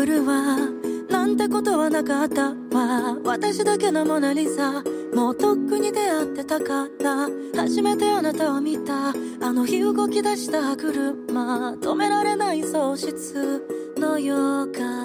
来るわなんてことはなかったわ。私だけのモナリザもうとっくに出会ってたから初めてあなたを見た。あの日動き出した車。止められない喪失の予感。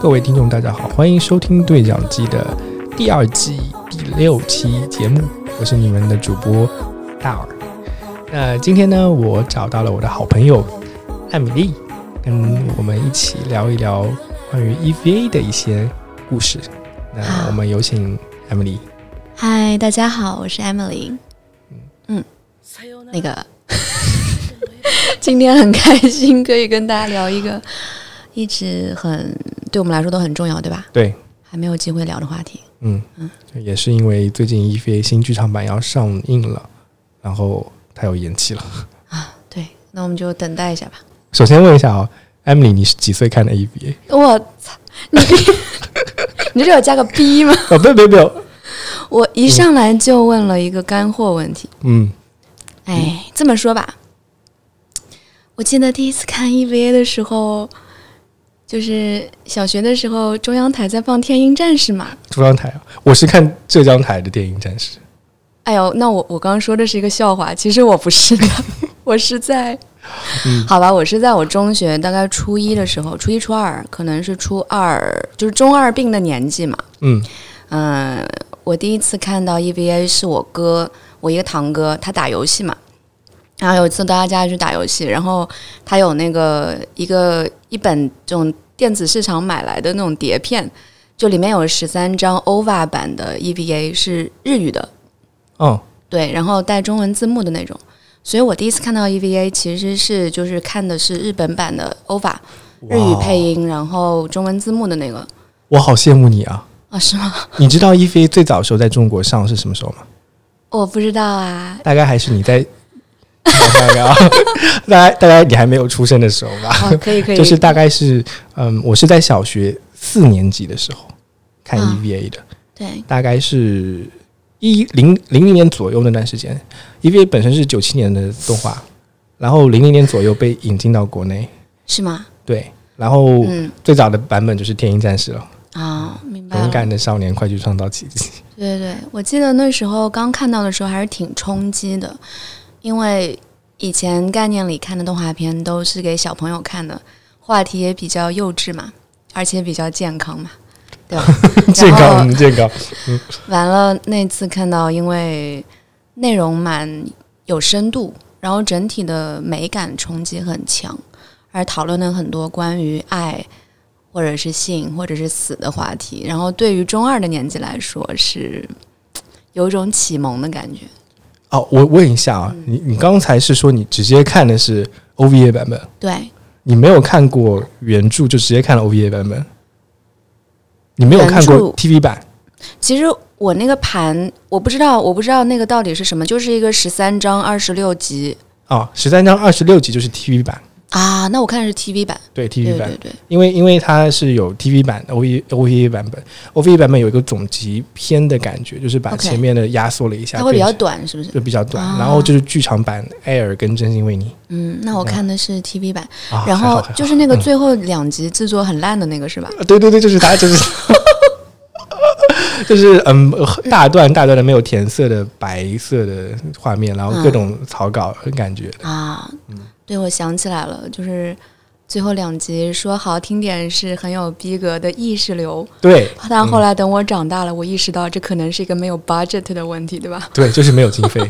各位听众，大家好，欢迎收听对讲机的第二季第六期节目，我是你们的主播大耳。那今天呢，我找到了我的好朋友艾米丽，跟我们一起聊一聊关于 EVA 的一些故事。那我们有请艾米丽。嗨，大家好，我是 Emily。嗯，那个，今天很开心可以跟大家聊一个一直很对我们来说都很重要，对吧？对，还没有机会聊的话题。嗯嗯，也是因为最近 EVA 新剧场版要上映了，然后它又延期了。啊，对，那我们就等待一下吧。首先问一下啊，Emily，，你是几岁看的 EVA？我操，你 你这有加个 B 吗？哦，没有没有没有，我一上来就问了一个干货问题。嗯，哎，这么说吧，我记得第一次看 EVA 的时候，就是小学的时候，中央台在放《天鹰战士》嘛。中央台啊，我是看浙江台的电影战士。哎呦，那我我刚刚说的是一个笑话，其实我不是的，我是在，好吧，我是在我中学大概初一的时候，初一初二，可能是初二，就是中二病的年纪嘛。嗯嗯，我第一次看到 EVA 是我哥，我一个堂哥，他打游戏嘛。然后有一次到他家去打游戏，然后他有那个一个一本这种电子市场买来的那种碟片，就里面有十三张 OVA 版的 EVA 是日语的，哦，对，然后带中文字幕的那种。所以我第一次看到 EVA 其实是就是看的是日本版的 OVA 日语配音，然后中文字幕的那个我好羡慕你啊！啊，是吗？你知道 EVA 最早的时候在中国上是什么时候吗？我不知道啊，大概还是你在，大概啊，大概你还没有出生的时候吧。哦，可以可以，就是大概是，嗯，我是在小学四年级的时候看啊 EVA 的，对，大概是一零零零年左右那段时间。EVA 本身是九七年的动画，然后零零年左右被引进到国内，是吗？对，然后嗯最早的版本就是《天鹰战士》了，啊，明白勇。敢的少年快去创造奇迹。对对对，我记得那时候刚看到的时候还是挺冲击的，因为以前概念里看的动画片都是给小朋友看的，话题也比较幼稚嘛，而且比较健康嘛，对吧？健康，健康。完了那次看到，因为内容蛮有深度，然后整体的美感冲击很强，而讨论了很多关于爱或者是性或者是死的话题，然后对于中二的年纪来说是有一种启蒙的感觉。哦，我问一下啊，你你刚才是说你直接看的是 OVA 版本，对，你没有看过原著就直接看了 OVA 版本？你没有看过 TV 版？其实我那个盘我不知道，我不知道那个到底是什么，就是一个十三章二十六集。哦，十三章二十六集就是 TV 版，啊，那我看的是 TV 版，对对 TV 版。对，对，因为因为它是有 TV 版 OVA OVA 版本，OVA 版本有一个总集篇的感觉，就是把前面的压缩了一下，它会比较短，是不是？就比较短，啊。然后就是剧场版 Air 跟真心为你，嗯，那我看的是 TV 版。啊，然后就是那个最后两集制作很烂的那个是吧？呃对对对，就是他，就是 就是嗯，大段大段的没有填色的白色的画面，然后各种草稿的感觉。啊，对，我想起来了，就是最后两集说好听点是很有逼格的意识流，对但后来等我长大了，我意识到这可能是一个没有 budget 的问题，对吧？对，就是没有经费。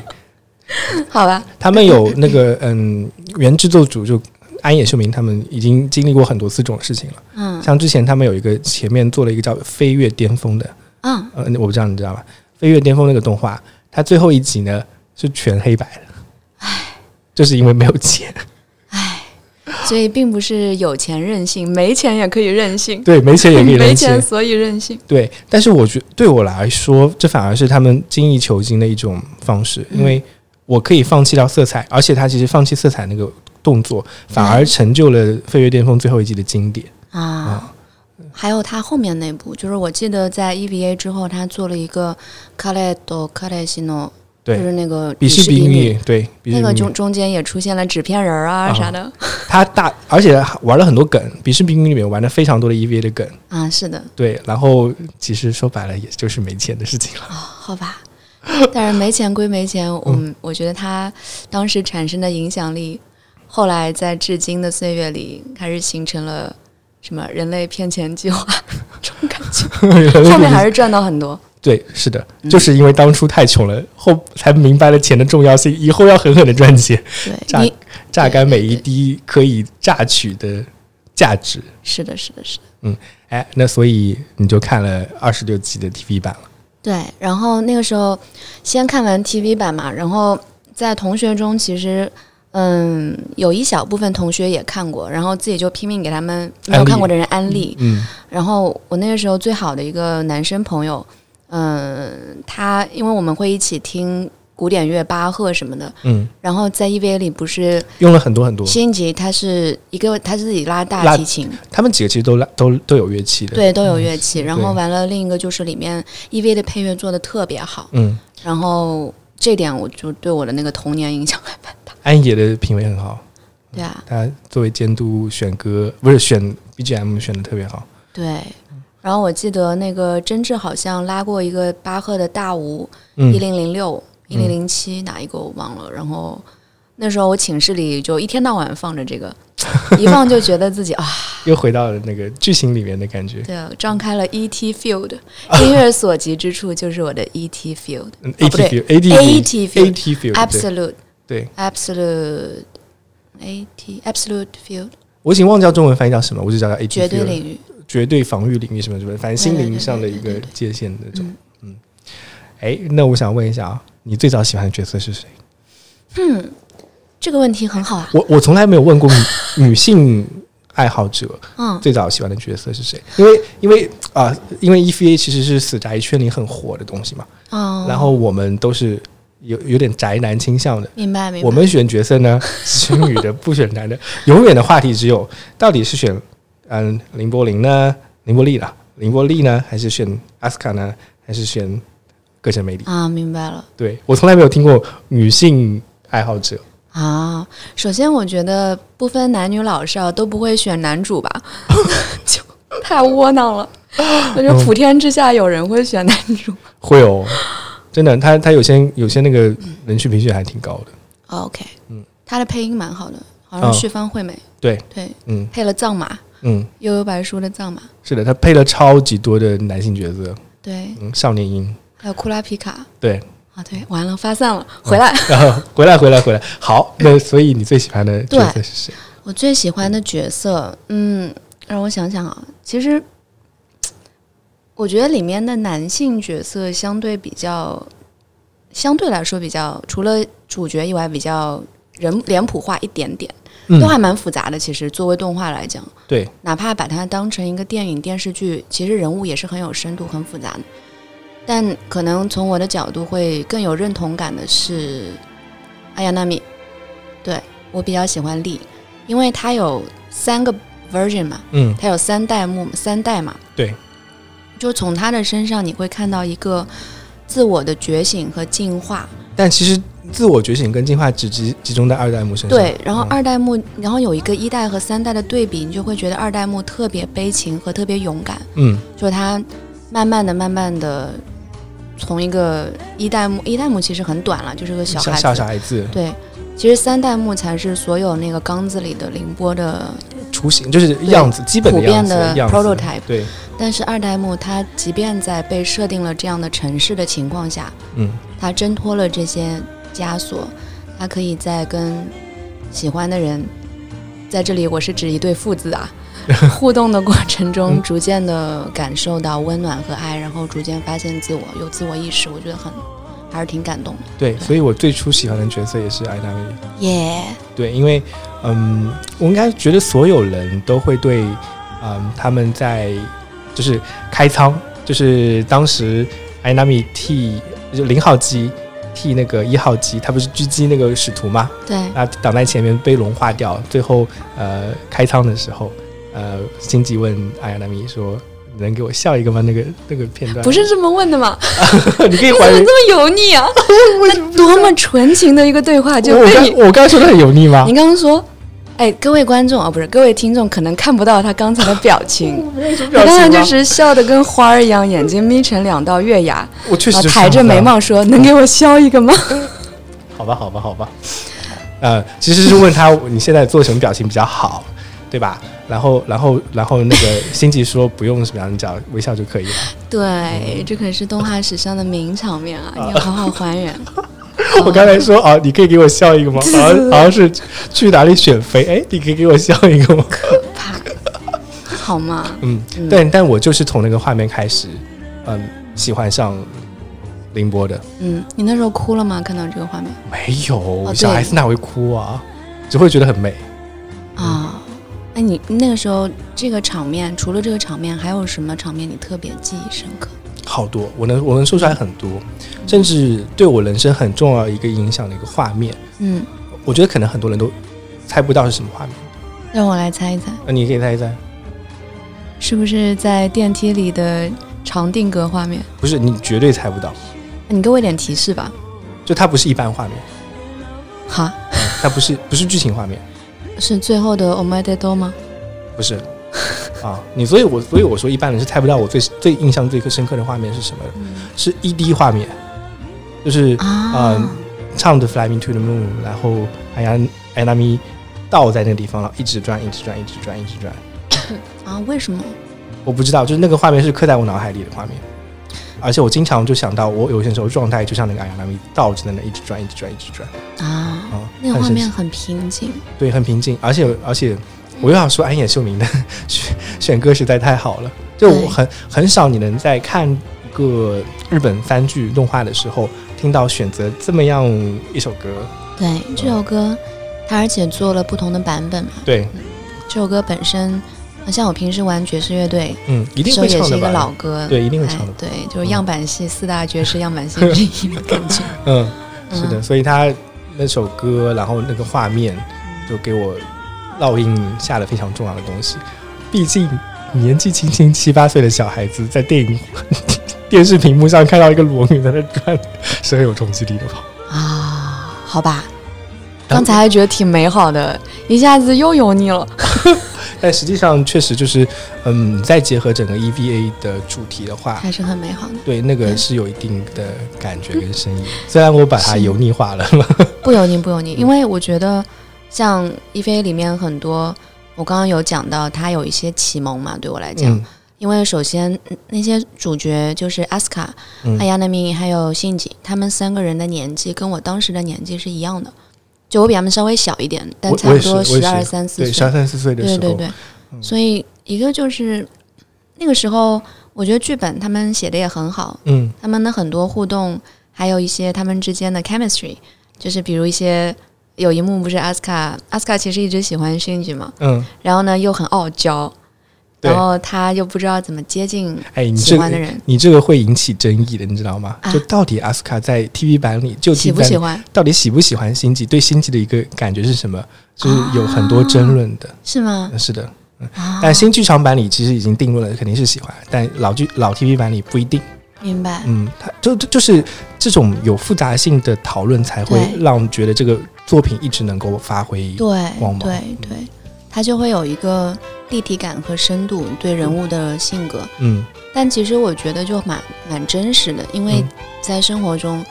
好吧，他们有那个嗯，原制作组就安野秀明他们已经经历过很多次这种事情了。嗯像之前他们有一个前面做了一个叫《飞跃巅峰》的，嗯，呃，我不知道你知道吧？《飞跃巅峰》那个动画，它最后一集呢是全黑白的，唉，就是因为没有钱。唉所以并不是有钱任性，没钱也可以任性，对，没钱也可以 任性钱。所以任性。对，但是我觉对我来说，这反而是他们精益求精的一种方式，因为我可以放弃掉色彩，而且他其实放弃色彩那个动作，反而成就了《飞跃巅峰》最后一集的经典。啊。还有他后面那部，就是我记得在 EVA 之后，他做了一个《卡雷多卡雷西诺》，对就是那个比视比比音乐，对，那个中中间也出现了纸片人儿啊啊啥的他大，而且玩了很多梗，比视比音乐里面玩了非常多的 EVA 的梗。啊，是的，对，然后其实说白了，也就是没钱的事情了。好吧。但是没钱归没钱，我们我觉得他当时产生的影响力，后来在至今的岁月里，开始形成了什么人类骗钱计划 这种感觉，后面还是赚到很多。对，是的，嗯就是因为当初太穷了，后才明白了钱的重要性，以后要狠狠的赚钱，榨榨干每一滴可以榨取的价值。是的，是的，是的。嗯哎，那所以你就看了二十六集的 TV 版了。对，然后那个时候先看完 TV 版嘛，然后在同学中其实。嗯，有一小部分同学也看过，然后自己就拼命给他们没有看过的人安利。嗯然后我那个时候最好的一个男生朋友，嗯，他因为我们会一起听古典乐、巴赫什么的，嗯，然后在 EVA 里不是用了很多很多，辛吉他是一个他自己拉大提琴，他们几个其实都拉都都有乐器的。，对，都有乐器。然后完了，另一个就是里面 EVA 的配乐做的特别好，嗯，然后这点我就对我的那个童年影响还蛮大。安野的品味很好，对啊，他作为监督选歌不是选 BGM 选的特别好。对。然后我记得那个真治好像拉过一个巴赫的大舞，嗯一零零六、一零零七哪一个我忘了。然后那时候我寝室里就一天到晚放着这个，一放就觉得自己啊，又回到了那个剧情里面的感觉。对啊，张开了 ET field，音乐所及之处就是我的 ET field，嗯哦不对 AT Field，AT field AT feel 对。Absolute AT absolute field 我已经忘掉中文翻译叫什么，我就叫它 AT 绝对领域。绝对防御领域什么什么，反正心灵上的一个界限那种。嗯，哎，那我想问一下啊，你最早喜欢的角色是谁？嗯，这个问题很好啊。我我从来没有问过女女性爱好者嗯。最早喜欢的角色是谁，因为因为啊、因为 EVA 其实是死宅圈里很火的东西嘛，哦，然后我们都是有有点宅男倾向的。明白明白。我们选角色呢，选女的不选男的，永远的话题只有到底是选嗯林柏林呢，林柏利啦，林柏利呢，还是选阿斯卡呢，还是选歌神美里？啊，明白了对我从来没有听过女性爱好者，啊。首先，我觉得不分男女老少都不会选男主吧，就太窝囊了。我觉得普天之下有人会选男主。会哦，真的，他他有些有些那个人气评选还挺高的，哦 OK，嗯。他的配音蛮好的，好像旭方惠美，对，对，嗯。配了藏马，嗯，悠悠白书的藏马，是的，他配了超级多的男性角色，对，嗯，少年音，还有库拉皮卡。对，啊，对，完了，发散了，回来。然后回来回来回来，好，那所以你最喜欢的角色是谁？我最喜欢的角色，嗯，让我想想啊，其实我觉得里面的男性角色相对比较，相对来说比较，除了主角以外，比较人脸谱化一点点，嗯都还蛮复杂的。其实作为动画来讲，对，哪怕把它当成一个电影电视剧，其实人物也是很有深度、很复杂的。但可能从我的角度会更有认同感的是阿亚纳米，对我比较喜欢丽，因为她有三个 version 嘛，嗯，她有三代目三代嘛，对，就从他的身上你会看到一个自我的觉醒和进化。但其实自我觉醒跟进化只集集中在二代目身上，对，然后嗯二代目，然后有一个一代和三代的对比，你就会觉得二代目特别悲情和特别勇敢。嗯就是他慢慢的、慢慢的从一个一代目，一代目其实很短了，就是个小小孩子。小小孩子对，其实三代目才是所有那个缸子里的凌波的，雏形就是样子，基本的普遍的 prototype 对，但是二代目他即便在被设定了这样的城市的情况下，嗯。他挣脱了这些枷锁，他可以在跟喜欢的人，在这里我是指一对父子啊，互动的过程中，嗯。逐渐的感受到温暖和爱，然后逐渐发现自我，有自我意识，我觉得很还是挺感动的。对，所以我最初喜欢的角色也是艾达美。耶、对，因为嗯，我应该觉得所有人都会对嗯他们在就是开仓，就是当时艾纳米替就零号机替那个一号机，他不是狙击那个使徒吗？对，啊，挡在前面被融化掉，最后呃开仓的时候，呃，辛吉问阿亚纳米说：“你能给我笑一个吗？”那个那个片段不是这么问的吗？你可以你怎么还原。这么油腻啊？那多么纯情的一个对话，就我我刚被你我刚刚说的很油腻吗你？刚刚说，哎，各位观众啊，不是各位听众，可能看不到他刚才的表情。没有什么你刚才就是笑得跟花儿一样，眼睛眯成两道月牙，我确实抬着眉，毛说：“能给我笑一个吗 好吧，好吧，好吧。呃，其实是问他你现在做什么表情比较好，对吧？然后，然后，然后那个辛吉说不用什么样，你只要微笑就可以了。？”对，这可是动画史上的名场面啊！你要好好还原。我刚才说啊，你可以给我笑一个吗？好像好像是去哪里选妃，哎，你可以给我笑一个吗？可怕，好吗？嗯，嗯但但我就是从那个画面开始，嗯，喜欢上凌波的。嗯，你那时候哭了吗？看到这个画面没有，小孩子哪会哭啊？只会觉得很美。啊？哎，你那个时候这个场面，除了这个场面，还有什么场面你特别记忆深刻？好多，我能我能说出来很多，甚至对我人生很重要一个影响的一个画面，嗯，我觉得可能很多人都猜不到是什么画面。让我来猜一猜，那你可以猜一猜，是不是在电梯里的长定格画面？不是你绝对猜不到，你给我一点提示吧。就它不是一般画面，哈，它不是不是剧情画面，是最后的 Omade Do 吗？不是。啊，你所以我，所以我说一般人是猜不到我最最印象最深刻的画面是什么，是 ED 画面，就是啊，嗯唱的《Fly Me to the Moon》，然后哎呀，哎那咪倒在那个地方了，一直转，一直转，一直转，一直转。啊，为什么？我不知道，就是那个画面是刻在我脑海里的画面，而且我经常就想到，我有些时候状态就像那个艾娜咪倒着在那一直转，一直转，一直转。啊，啊，那个画面很平静。对，很平静，而且而且我又要说安野秀明的 选选歌实在太好了，就我很很少你能在看一个日本番剧动画的时候听到选择这么样一首歌，对，这首歌它而且做了不同的版本嘛。对，这首歌本身，呃像我平时玩爵士乐队，嗯，一定时候也是一个会唱的吧？老歌。对，一定会哎唱的，对，就是样板戏四大爵士样板戏 之一的感觉。嗯，是的，嗯所以他那首歌，然后那个画面，就给我烙印下了非常重要的东西。毕竟年纪轻轻七八岁的小孩子，在电影 电视屏幕上看到一个裸女在那转，是很有冲击力的吧？啊，好吧，刚才还觉得挺美好的，一下子又油腻了。但实际上确实就是，嗯，再结合整个 EVA 的主题的话，还是很美好的，对那个是有一定的感觉跟深意。虽然我把它油腻化了，不油腻不油腻，因为我觉得像 EVA 里面很多，我刚刚有讲到，它有一些启蒙嘛，对我来讲，嗯。因为首先嗯那些主角就是阿斯卡、嗯。阿亚纳米还有信吉，他们三个人的年纪跟我当时的年纪是一样的，就我比他们稍微小一点，但差不多十二三四对，十岁二，三四岁的时候，对对对，所以一个就是那个时候，我觉得剧本他们写的也很好，嗯。他们的很多互动，还有一些他们之间的 chemistry，就是比如一些有一幕不是阿斯卡，阿斯卡其实一直喜欢 Shinji 嘛，嗯，然后呢又很傲娇，对然后他又不知道怎么接近哎，你这个喜欢的人，你这个会引起争议的，你知道吗？啊就到底阿斯卡在 TV 版里就喜不喜欢到底喜不喜欢星际？对星际的一个感觉是什么？就是有很多争论的。是吗？是的，啊，但新剧场版里其实已经定论了，肯定是喜欢，但老剧老 TV 版里不一定。明白，嗯，它就就就是这种有复杂性的讨论，才会对让觉得这个作品一直能够发挥。对光芒对对，他就会有一个立体感和深度对人物的性格，嗯但其实我觉得就蛮蛮真实的，因为嗯在生活中。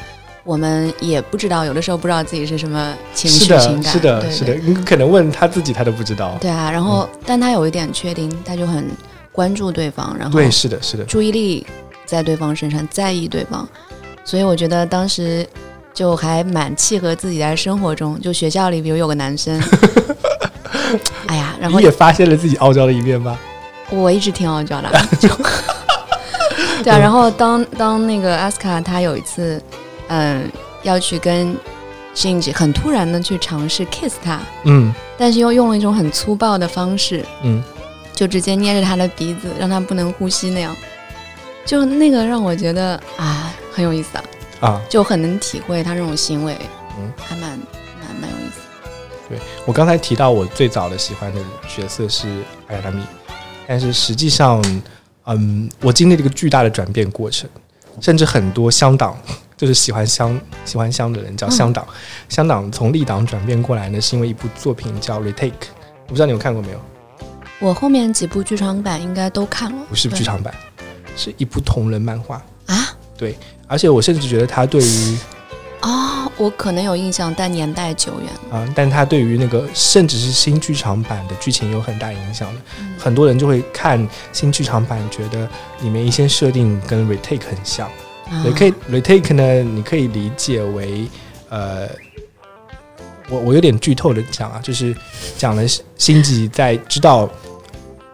我们也不知道，有的时候不知道自己是什么情，绪情感，是的，对是的。你可能问他自己，他都不知道。对啊，然后、但他有一点确定，他就很关注对方，然后对，是的，是的。注意力在对方身上，在意对方，所以我觉得当时就还蛮契合自己在生活中，就学校里比如有个男生，然后你也发现了自己傲娇的一面吧？我一直挺傲娇的，就 对啊，然后当当那个阿斯卡他有一次，嗯，要去跟 Shinji 很突然的去尝试 kiss 他，嗯。但是又用了一种很粗暴的方式，嗯，就直接捏着他的鼻子，让他不能呼吸那样，就那个让我觉得啊很有意思啊。啊，就很能体会他这种行为，嗯。还蛮蛮蛮有意思。我刚才提到我最早的喜欢的角色是艾亚达米，但是实际上，嗯，我经历了一个巨大的转变过程，甚至很多香党就是喜欢香喜欢香的人叫香党，香党从立党转变过来呢，是因为一部作品叫《Retake》，我不知道你有看过没有？我后面几部剧场版应该都看了，不是剧场版，是一部同人漫画，啊？对而且我甚至觉得它对于哦，我可能有印象，但年代久远。啊、但它对于那个甚至是新剧场版的剧情有很大影响的。嗯很多人就会看新剧场版，觉得里面一些设定跟 retake 很像。啊也可以 retake 呢，你可以理解为呃，我我有点剧透的讲啊，就是讲了辛吉在知道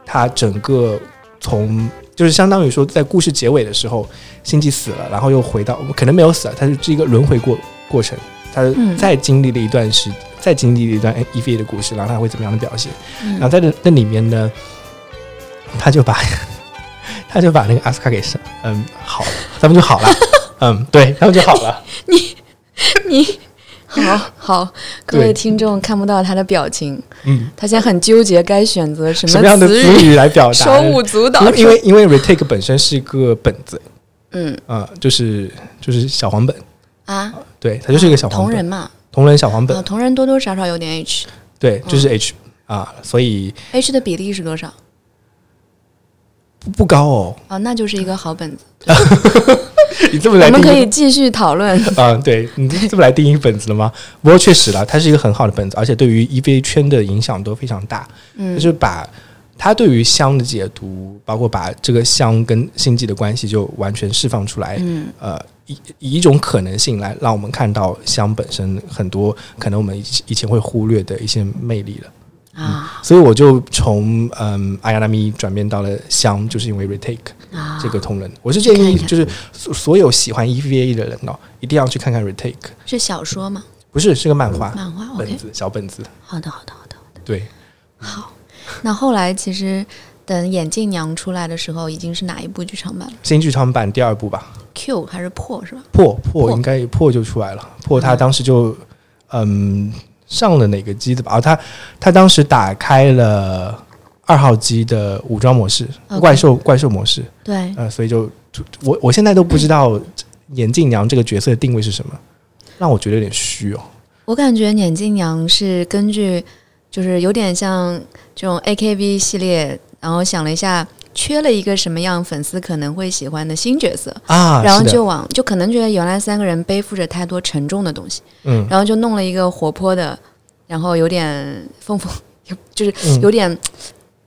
他整个从就是相当于说在故事结尾的时候，星际死了，然后又回到可能没有死啊，他是一个轮回过过程，他嗯。再经历了一段时，再经历了一段 EVA 的故事，然后他会怎么样的表现？嗯。然后在这那里面呢，他就把 他就把那个阿斯卡给杀，嗯，好了，他们就好了，嗯，对他们就好了，你你好 好，各位听众看不到他的表情，嗯，他现在很纠结该选择什什么样的词词语来表达。手？舞足蹈因。为因为 retake 本身是一个本子，嗯。呃，就是就是小黄本，啊，对，它就是一个小黄本，同人嘛，同人小黄本。啊，，同人多多少少有点 H，H 对，就是 H 啊，所以 H 的比例是多少？不不高哦，啊，那就是一个好本子。你这么来我们可以继续讨论。啊、对你这么来定义本子了吗？不过确实了，它是一个很好的本子，而且对于 EVA 圈的影响都非常大。嗯就是把它对于香的解读，包括把这个香跟星际的关系就完全释放出来，嗯呃，以以一种可能性来让我们看到香本身很多可能我们以以前会忽略的一些魅力了。啊所以我就从嗯阿亚纳米转变到了香，就是因为 retake 啊，这个同人。我是建议就是所所有喜欢 EVA 的人哦，一定要去看看 retake，是小说吗？不是是个漫画漫画本子小本子，好的，好的，好的，好的。对。好，那后来其实等眼镜娘出来的时候，已经是哪一部剧场版了新剧场版第二部吧，？Q 还是破是吧？破破破应该破就出来了，破他当时就嗯上了哪个机子吧？啊，他他当时打开了二号机的武装模式怪兽怪兽模式，对，呃，所以就就我我现在都不知道眼镜娘这个角色的定位是什么，让我觉得有点虚哦。我感觉眼镜娘是根据，就是有点像这种 AKB 系列，然后想了一下，缺了一个什么样粉丝可能会喜欢的新角色，啊，然后就往就可能觉得原来三个人背负着太多沉重的东西，嗯。然后就弄了一个活泼的，然后有点疯疯，就是嗯。有点，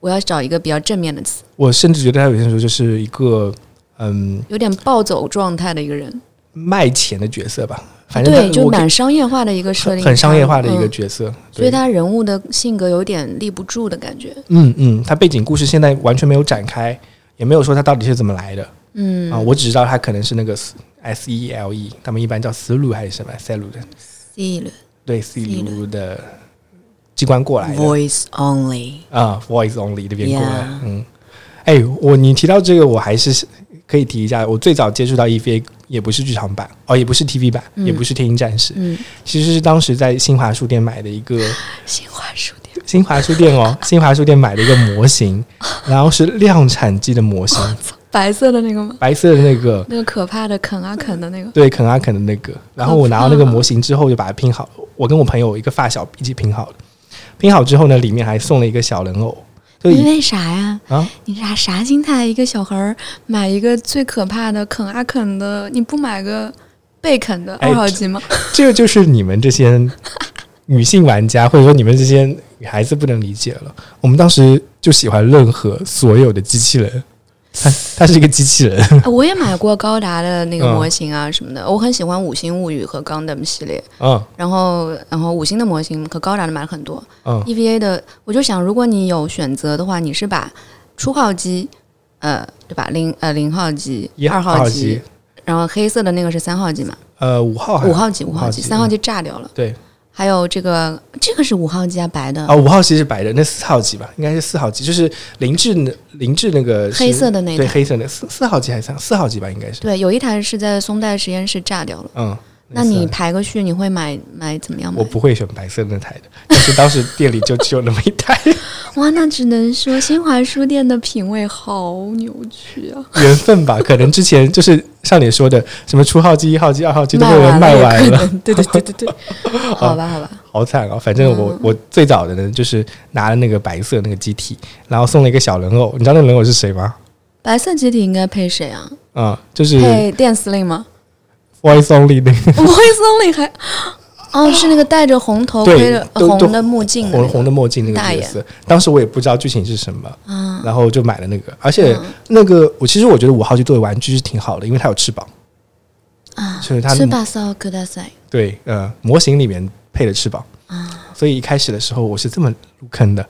我要找一个比较正面的词，我甚至觉得他有些时候就是一个嗯有点暴走状态的一个人，卖钱的角色吧，反正对，就蛮商业化的一个设定，很很商业化的一个嗯角色，所以他人物的性格有点立不住的感觉，嗯嗯，他背景故事现在完全没有展开，也没有说他到底是怎么来的嗯啊。我只知道他可能是那个 S E L E，他们一般叫思路还是什么塞路的，，C 了对 C 路的机关过来的 Voice only，啊，Voice Only 这边过来嗯。哎，我你提到这个，我还是可以提一下，我最早接触到 EVA 也不是剧场版，哦，也不是 TV 版，嗯也不是天鹰战士，嗯，其实是当时在新华书店买的一个新华书店，新华书店哦，新华书店买的一个模型，然后是量产机的模型，白色的那个吗？白色的那个，那个可怕的啃啊啃的那个，对，肯阿肯的那个。然后我拿到那个模型之后，就把它拼好。我跟我朋友一个发小一起拼好了。拼好之后呢，里面还送了一个小人偶，就因为啥呀？啊，你啥啥心态？一个小孩儿买一个最可怕的啃啊啃的，你不买个被啃的哎二号机吗？这个就是你们这些女性玩家，或者说你们这些女孩子不能理解了。我们当时就喜欢任何所有的机器人，它它是一个机器人，啊 我也买过高达的那个嗯模型啊什么的，我很喜欢五星物语和 Gundam 系列，嗯。然后然后五星的模型和高达的买了很多。嗯，EVA 的我就想，如果你有选择的话，你是把初号机，呃，对吧？零呃零号机一、二号机机，然后黑色的那个是三号机嘛，呃五号五号机五号机，五号机三号机炸掉了。对，还有这个这个是五号机啊，白的，啊，五号机是白的，那四号机吧，应该是四号机，就是林志那林志那个黑色的那对。黑色的四四号机还是三四号机吧，应该是。对，有一台是在松代实验室炸掉了。嗯，那你是排个序，你会买买怎么样买我？不会选白色那台的，但是当时店里就只有那么一台，哇，那只能说新华书店的品味好扭曲啊！缘分吧。可能之前就是像你说的，什么初号机、一号机、二号机都被人卖，完了，对对对对对，好吧好吧，好惨哦。反正我、嗯我最早的呢，就是拿了那个白色那个机体，然后送了一个小人偶。你知道那个人偶是谁吗？白色机体应该配谁啊？啊、就是配电司令吗？Voice Only 那个不会松令还哦，是那个戴着红头盔的红的墨镜的红红的墨镜那个角色。当时我也不知道剧情是什么，嗯，然后就买了那个，而且嗯那个我其实我觉得五号机作为玩具是挺好的，因为它有翅膀，啊，就是它是巴萨克大赛对呃模型里面配了翅膀，啊，所以一开始的时候我是这么入坑的。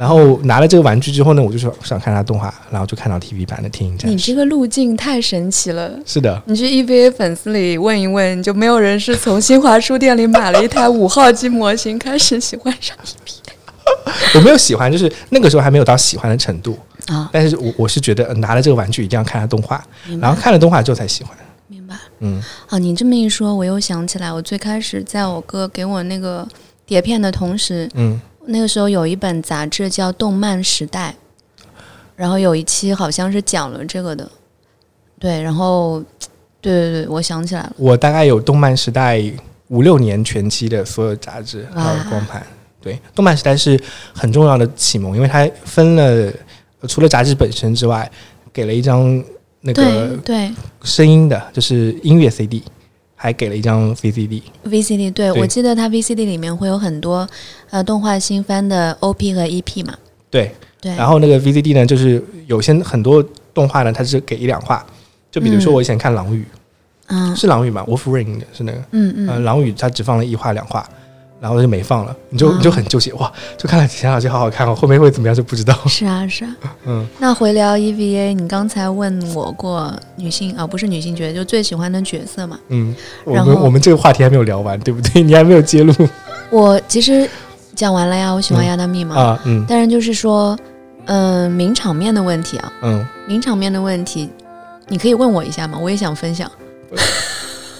然后拿了这个玩具之后呢，我就说想看它动画，然后就看到 TV 版的《天影战士》。你这个路径太神奇了。是的，你去 EVA 粉丝里问一问，就没有人是从新华书店里买了一台五号机模型开始喜欢上 EVA 我没有喜欢，就是那个时候还没有到喜欢的程度，啊。但是我我是觉得、呃拿了这个玩具一定要看它动画，然后看了动画之后才喜欢。明白。嗯啊，你这么一说，我又想起来，我最开始在我哥给我那个碟片的同时，嗯，那个时候有一本杂志叫《动漫时代》，然后有一期好像是讲了这个的，对，然后对对对，我想起来了，我大概有动漫时代五六年全期的所有杂志还有光盘。对，动漫时代是很重要的启蒙，因为它分了呃除了杂志本身之外，给了一张那对个对声音的，就是音乐 CD，还给了一张 VCD。VCD，对对。我记得它 VCD 里面会有很多呃动画新番的 OP 和 EP 嘛，对，对，然后那个 VCD 呢，就是有些很多动画呢，它是给一两话。就比如说嗯。我以前看《狼语》嗯。是《狼语》吗，《Wolf Ring》的是那个，嗯呃，《嗯，狼语》它只放了一话两话，然后就没放了，你就啊你就很纠结哇，就看了前两集好好看哦，后面会怎么样就不知道。是啊是啊。嗯，那回聊 EVA，你刚才问我过女性啊，不是女性角色，就最喜欢的角色嘛。嗯，我然后们我们这个话题还没有聊完，对不对？你还没有揭露 我其实讲完了呀，我喜欢嗯亚当密码，啊，嗯但是就是说，嗯、名场面的问题啊，嗯，名场面的问题，你可以问我一下吗？我也想分享。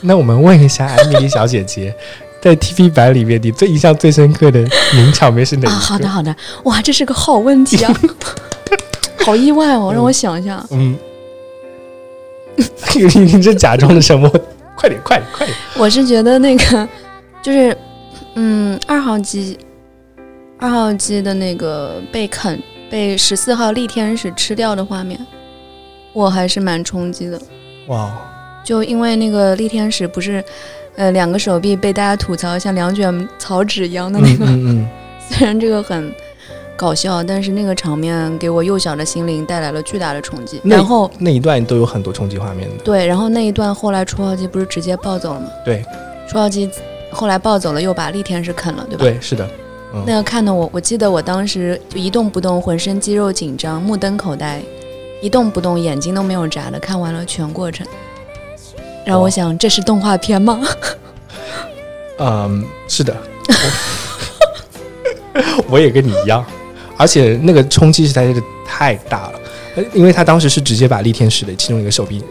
那我们问一下艾米丽小姐姐，在 TV 版里面，你最印象最深刻的名场面是哪一啊，个？好的，好的，哇，这是个好问题啊，好意外哦，让我想一下。嗯，你你这假装的什么，快点快点快点！我是觉得那个就是，嗯，二号机，二号机的那个被啃被十四号力天使吃掉的画面，我还是蛮冲击的。哇，就因为那个力天使不是，呃，两个手臂被大家吐槽像两卷草纸一样的那个，嗯嗯嗯，虽然这个很搞笑，但是那个场面给我幼小的心灵带来了巨大的冲击。然后那一段都有很多冲击画面的。对，然后那一段后来初号机不是直接暴走了吗？对初号机后来暴走了，又把力天使啃了，对吧？对，是的，嗯那个看的我，我记得我当时就一动不动，浑身肌肉紧张，目瞪口呆，一动不动，眼睛都没有眨的看完了全过程。然后我想，这是动画片吗？嗯，是的，我 我也跟你一样，而且那个冲击实在是太大了，呃因为他当时是直接把力天使的其中一个手臂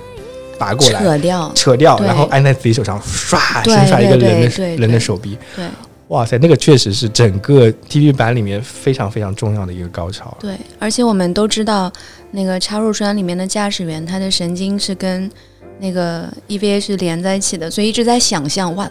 拔过来。扯掉，扯掉，然后按在自己手上，唰，伸出来一个人的人的手臂，对哇塞，那个确实是整个 TV 版里面非常非常重要的一个高潮。对，而且我们都知道，那个插入栓里面的驾驶员，他的神经是跟那个 EVA 是连在一起的，所以一直在想象，哇，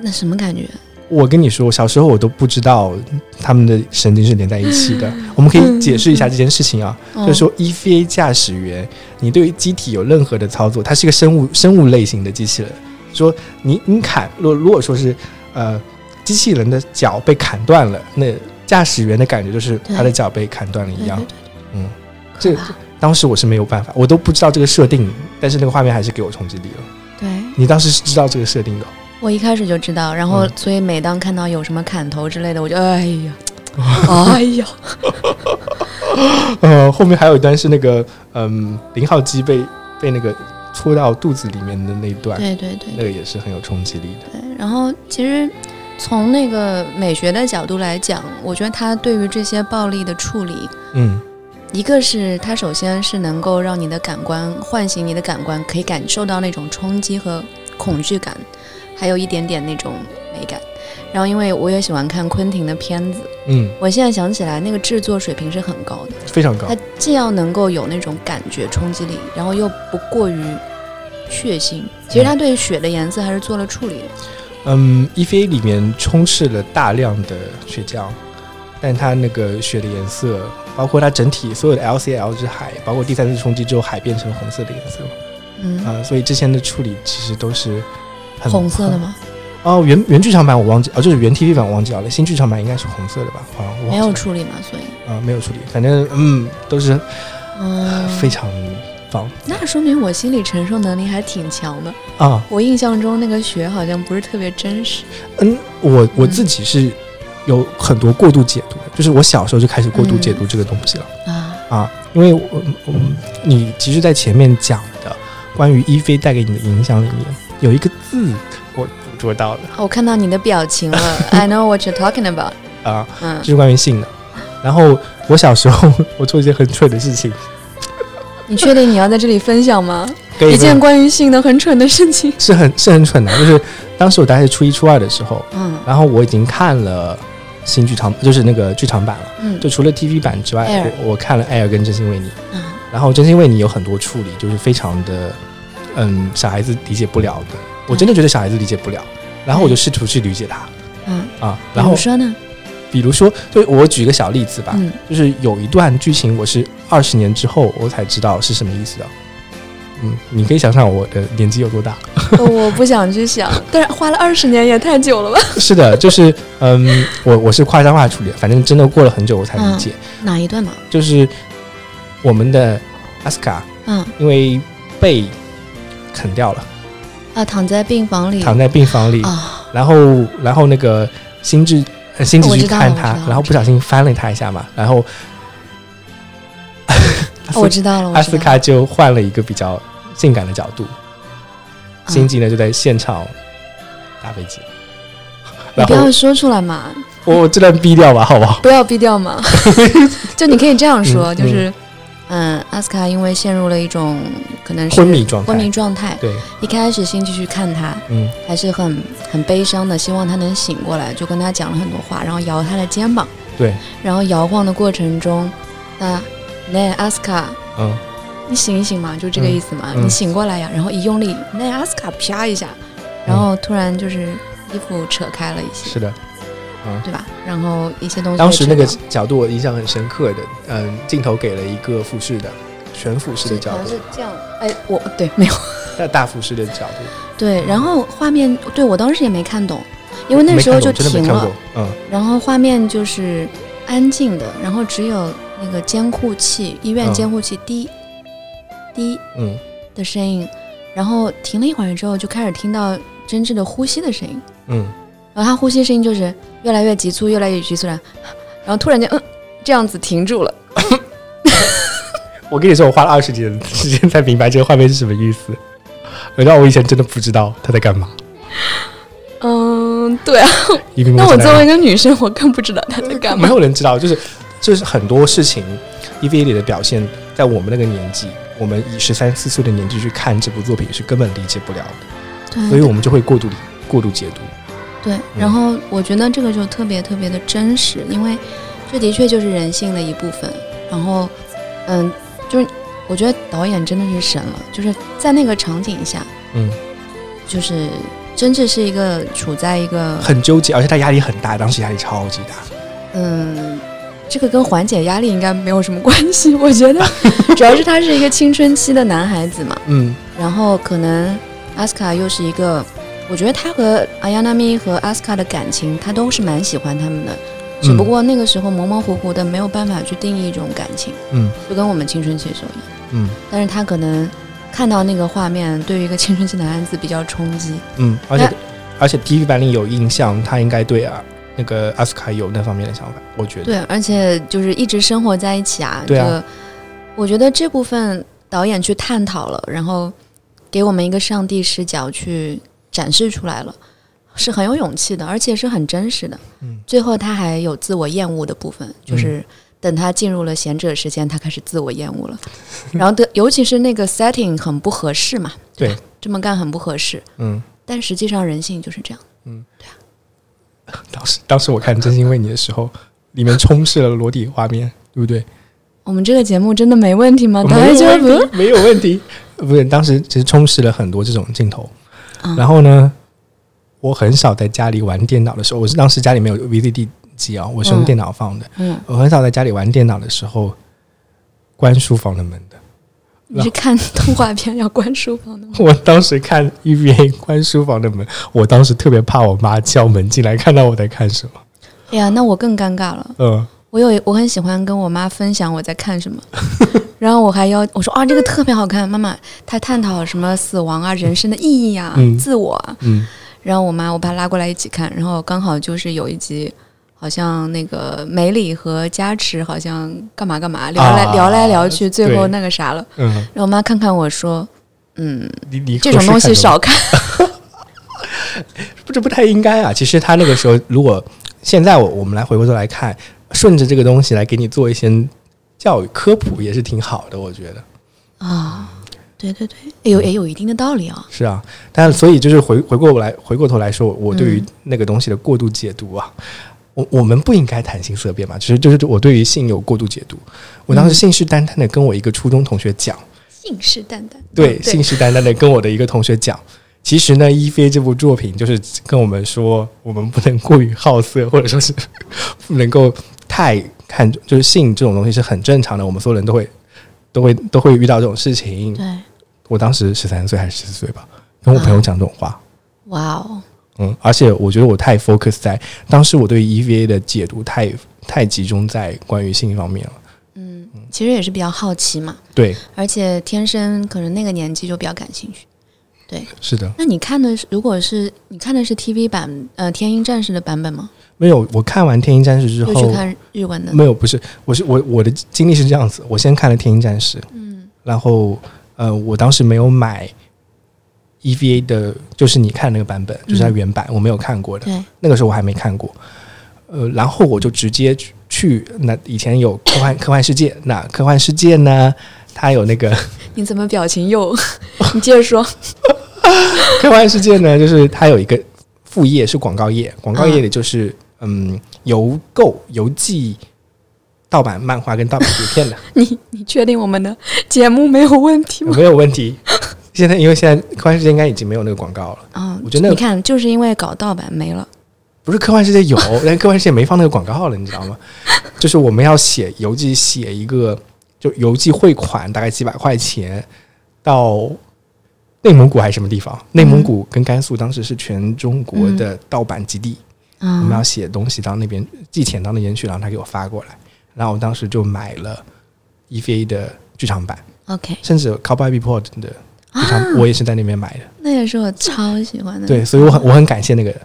那什么感觉？我跟你说，小时候我都不知道他们的神经是连在一起的。我们可以解释一下这件事情啊，嗯就是说 EVA 驾驶员，你对于机体有任何的操作，它是一个生物生物类型的机器人。说你你砍，如果如果说是呃机器人的脚被砍断了，那驾驶员的感觉就是他的脚被砍断了一样对对。对，嗯，这当时我是没有办法，我都不知道这个设定，但是那个画面还是给我冲击力了。对你当时是知道这个设定的哦？我一开始就知道，然后嗯所以每当看到有什么砍头之类的，我就哎呀，哎呀，呃，后面还有一段是那个嗯零号机被被那个戳到肚子里面的那一段，对对对那个也是很有冲击力的。对。然后其实从那个美学的角度来讲，我觉得他对于这些暴力的处理，嗯一个是它首先是能够让你的感官唤醒你的感官，可以感受到那种冲击和恐惧感，还有一点点那种美感。然后，因为我也喜欢看昆汀的片子，嗯，我现在想起来，那个制作水平是很高的。非常高它。既要能够有那种感觉冲击力，然后又不过于血腥。其实它对血的颜色还是做了处理的。嗯，EVA 里面充斥了大量的血浆，但它那个血的颜色，包括它整体所有的 LCL 之海，包括第三次冲击之后海变成红色的颜色嗯，啊、所以之前的处理其实都是很红色的？吗？哦，原原剧场版我忘记，哦，就是原 TV 版我忘记了，新剧场版应该是红色的吧？好像没有处理嘛，所以，啊、没有处理，反正嗯，都是嗯，非常棒那说明我心理承受能力还挺强的。啊。我印象中那个雪好像不是特别真实。嗯，我我自己是有很多过度解读的，就是我小时候就开始过度解读这个东西了。啊，啊，因为我我你其实，在前面讲的关于一菲带给你的影响里面，有一个字我捕捉到了我看到你的表情了，I know what you're talking about。啊，嗯就，是关于性的。然后我小时候我做一些很蠢的事情，你确定你要在这里分享吗？一件关于性的很蠢的事情。是很是很蠢的，就是当时我大概是初一初二的时候，嗯然后我已经看了新剧场，就是那个剧场版了。嗯，就除了 TV 版之外我我看了《艾尔》跟《真心为你》，嗯然后《真心为你》有很多处理，就是非常的，嗯，小孩子理解不了的。我真的觉得小孩子理解不了，然后我就试图去理解他嗯，啊。然后如说呢？比如说，就我举个小例子吧，嗯就是有一段剧情，我是二十年之后我才知道是什么意思的。嗯，你可以想象我的年纪有多大。哦我不想去想，但是花了二十年也太久了吧？是的，就是嗯，我我是夸张化处理，反正真的过了很久我才理解。哪一段嘛？就是我们的阿斯卡嗯因为被啃掉了，啊，躺在病房里躺在病房里，啊，然后然后那个心智呃心智去看他然后不小心翻了他一下嘛，然后阿斯哦我知道了，阿斯卡就换了一个比较性感的角度，嗯辛吉呢就在现场打飞机，你不要说出来嘛，我这段逼掉吧，好不好？不要逼掉嘛。就你可以这样说，嗯就是，嗯，阿斯卡因为陷入了一种可能是昏迷状态。昏迷状态。对，一开始辛吉去看他，嗯。还是很很悲伤的，希望他能醒过来，就跟他讲了很多话，然后摇他的肩膀，对，然后摇晃的过程中，那那阿斯卡，嗯。你醒一醒嘛，就这个意思嘛，嗯。嗯。你醒过来呀，然后一用力，那阿斯卡啪一下，然后突然就是衣服扯开了一些，是的。对吧？然后一些东西当时那个角度我印象很深刻的，嗯，镜头给了一个俯视的全俯视的角度。好像是，这样，哎，我对没有。大大俯视的角度，对，然后画面对我当时也没看懂，因为那时候就停了。嗯。然后画面就是安静的，然后只有那个监护器，医院嗯。监护器滴滴嗯。的声音，然后停了一会儿之后，就开始听到真挚的呼吸的声音，嗯，然后他呼吸声音就是越来越急促，越来越急促的，然后突然间嗯这样子停住了，我跟你说，我花了二十年的时间才明白这个画面是什么意思，让我以前真的不知道他在干嘛。嗯，对啊，那我作为一个个女生，我更不知道他在干嘛。没。有人知道，就是就是很多事情，EVA 里的表现，在我们那个年纪，我们以十三四岁的年纪去看这部作品是根本理解不了的，对所以我们就会过度理过度解读。对，然后我觉得这个就特别特别的真实，因为这的确就是人性的一部分。然后，嗯，就是我觉得导演真的是神了，就是在那个场景下，嗯，就是真正是一个处在一个很纠结，而且他压力很大，当时压力超级大。嗯，这个跟缓解压力应该没有什么关系。我觉得 主要是他是一个青春期的男孩子嘛，嗯然后可能阿斯卡又是一个，我觉得他和阿亚娜咪和阿斯卡的感情，他都是蛮喜欢他们的，只不过那个时候模模糊糊的，没有办法去定义一种感情，嗯就跟我们青春期的时候一样。嗯但是他可能看到那个画面，对于一个青春期男孩子比较冲击。嗯，而且而且 TV 版里有印象，他应该对啊那个阿斯卡有那方面的想法，我觉得。对，而且就是一直生活在一起啊。对啊这个我觉得这部分导演去探讨了，然后给我们一个上帝视角去展示出来了。是很有勇气的，而且是很真实的。嗯最后他还有自我厌恶的部分，就是等他进入了贤者时间，他开始自我厌恶了。然后的，尤其是那个 setting 很不合适嘛，对，这么干很不合适。嗯，但实际上人性就是这样。当时当时我看《真心为你》的时候，里面充斥了裸体画面，对不对？我们这个节目真的没问题吗？大没家觉得没有问题。不是，当时其实充斥了很多这种镜头。啊然后呢，我很少在家里玩电脑的时候，我是当时家里没有 VCD 机啊，我是用嗯电脑放的。嗯，我很少在家里玩电脑的时候关书房的门的。你是看动画片要关书房的吗？我当时看 EVA 关书房的门，我当时特别怕我妈敲门进来看到我在看什么。哎呀，那我更尴尬了。嗯，我有我很喜欢跟我妈分享我在看什么，然后我还要我说啊这个特别好看，妈妈，她探讨什么死亡啊、人生的意义啊、嗯自我啊。嗯然后我妈我把她拉过来一起看，然后刚好就是有一集。好像那个梅里和加持好像干嘛干嘛聊来、啊聊来聊去，最后那个啥了。嗯，然后我妈看看我说，嗯，你你这种东西少看。不这不太应该啊。其实他那个时候，如果现在我我们来回过头来看，顺着这个东西来给你做一些教育科普，也是挺好的，我觉得啊，对对对，也有也有一定的道理啊。是啊。但是所以就是回回过来回过头来说，我对于嗯那个东西的过度解读啊。我我们不应该谈性色变嘛，其实就是我对于性有过度解读。我当时嗯。信誓旦旦的跟我一个初中同学讲，信誓旦旦，对，嗯信誓旦旦的跟我的一个同学讲，其实呢，《一菲》这部作品就是跟我们说，我们不能过于好色，或者说是 不能够太看重，就是性这种东西是很正常的，我们所有人都会都会都会遇到这种事情。对，我当时十三岁还是十四岁吧，跟我朋友讲这种话，哇哦，嗯，而且我觉得我太 focus 在当时我对 EVA 的解读太太集中在关于性方面了。嗯，其实也是比较好奇嘛，对，而且天生可能那个年纪就比较感兴趣。对是的，那你看的是，如果是你看的是 TV 版呃《天鹰战士》的版本吗？没有，我看完《天鹰战士》之后去，看日文的？没有，不是，我是我我的经历是这样子，我先看了《天鹰战士》，嗯然后呃，我当时没有买 EVA 的，就是你看那个版本，就是它原版，我没有看过的，对，那个时候我还没看过。呃，然后我就直接去去那以前有科幻科幻世界，那科幻世界呢，它有那个 你怎么表情又？你接着说。科幻世界呢，就是它有一个副业是广告业，广告业里就是嗯邮购邮寄盗版漫画跟盗版碟片的。你你确定我们的节目没有问题吗？没有问题。现在因为现在科幻世界应该已经没有那个广告了，啊、我觉得那个你看，就是因为搞盗版没了。不是科幻世界有，但科幻世界没放那个广告了，你知道吗？就是我们要写邮寄写一个，就邮寄汇款大概几百块钱到内蒙古还是什么地方？内蒙古跟甘肃当时是全中国的盗版基地，我们要啊，写东西到那边寄钱到那边去，然后他给我发过来，然后我当时就买了 EVA 的剧场版，OK，甚至 Cowboy Bebop 的剧场，我也是在那边买的。那也是我超喜欢的。对，所以我很我很感谢那个人，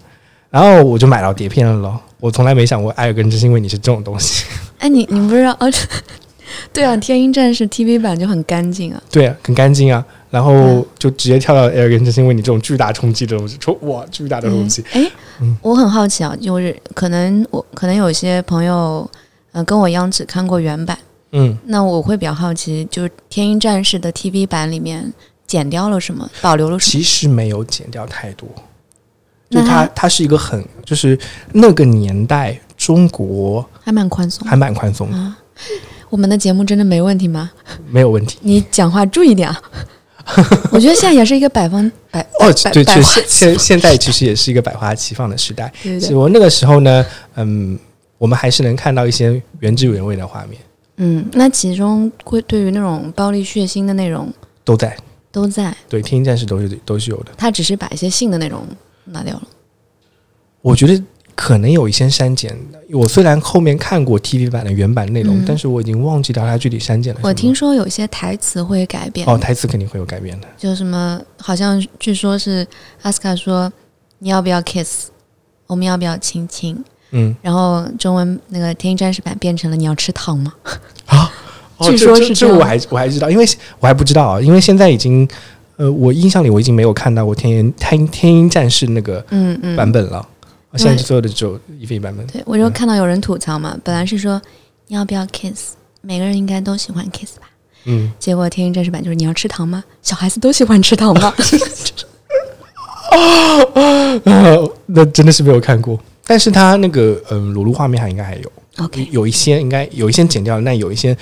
然后我就买到碟片了咯。我从来没想过《艾尔跟真心为你》是这种东西，哎，你你不知道哦？对啊，《天鹰战士》TV 版就很干净啊。对啊，很干净啊。然后嗯就直接跳到《艾尔跟真心为你》这种巨大冲击的东西，冲哇，巨大的东西，哎嗯，我很好奇啊，就是可能我可能有些朋友，呃，跟我一样只看过原版，嗯，那我会比较好奇，就是《天鹰战士》的 TV 版里面剪掉了什么，保留了什么？其实没有减掉太多，就那它它它是一个很就是那个年代中国还蛮宽松还蛮宽松的，啊。我们的节目真的没问题吗？没有问题。你讲话注意点啊！我觉得现在也是一个百分百哦，对，现现现在其实也是一个百花齐放的时代。对对对，只不过那个时候呢，嗯，我们还是能看到一些原汁原味的画面，嗯，那其中会对于那种暴力血腥的内容都在。都在，对，天鹰战士都是都是有的。他只是把一些性的内容拿掉了。我觉得可能有一些删减的。我虽然后面看过 TV 版的原版内容，嗯但是我已经忘记掉它具体删减了。我听说有些台词会改变，哦，台词肯定会有改变的。就什么好像据说是阿斯卡说你要不要 kiss，我们要不要亲亲？嗯然后中文那个《天鹰战士版》变成了你要吃糖吗？啊，哦据说是这我还我还知道，因为我还不知道啊，因为现在已经呃，我印象里我已经没有看到过天鹰天天鹰战士那个嗯嗯，版本了，现在所有的只有 EVA 版本。对，我就看到有人吐槽嘛，本来是说你要不要 kiss，每个人应该都喜欢 kiss 吧，嗯，结果天鹰战士版就是你要吃糖吗？小孩子都喜欢吃糖吗？呃 那真的是没有看过。但是他那个嗯裸露画面还应该还有，OK，有一些应该有一些剪掉了，但有一些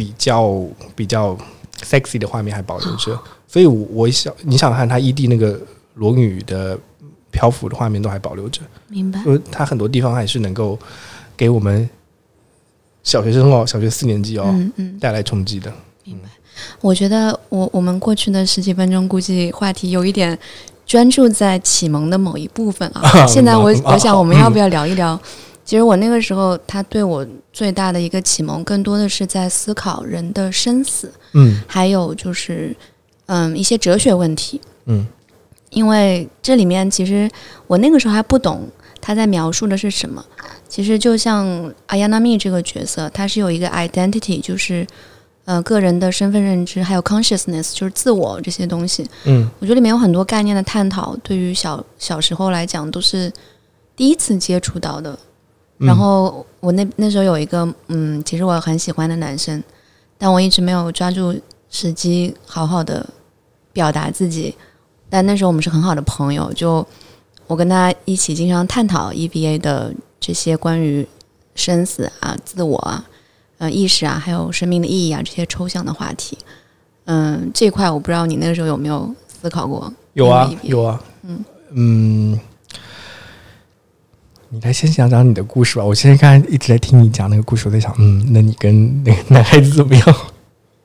比较比较 sexy 的画面还保留着。所以我，我想你想想看，他异地那个裸女的漂浮的画面都还保留着，明白。因为他很多地方还是能够给我们小学生哦，小学四年级哦嗯嗯，带来冲击的。明白我觉得我我们过去的十几分钟，估计话题有一点专注在启蒙的某一部分啊。现在我嗯我想，我们要不要聊一聊？其实我那个时候，他对我最大的一个启蒙，更多的是在思考人的生死，嗯还有就是嗯一些哲学问题。嗯因为这里面其实我那个时候还不懂他在描述的是什么。其实就像阿亚纳米这个角色，他是有一个 identity，就是呃个人的身份认知，还有 consciousness，就是自我这些东西。嗯我觉得里面有很多概念的探讨，对于小小时候来讲都是第一次接触到的。嗯然后我那那时候有一个嗯，其实我很喜欢的男生，但我一直没有抓住时机好好的表达自己。但那时候我们是很好的朋友，就我跟他一起经常探讨 EBA 的这些关于生死啊、自我啊、呃意识啊，还有生命的意义啊这些抽象的话题。嗯，这块我不知道你那个时候有没有思考过？有啊有啊，嗯嗯，你来先讲讲你的故事吧。我现在刚才一直在听你讲那个故事，我在想，嗯，那你跟 那个男孩子怎么样？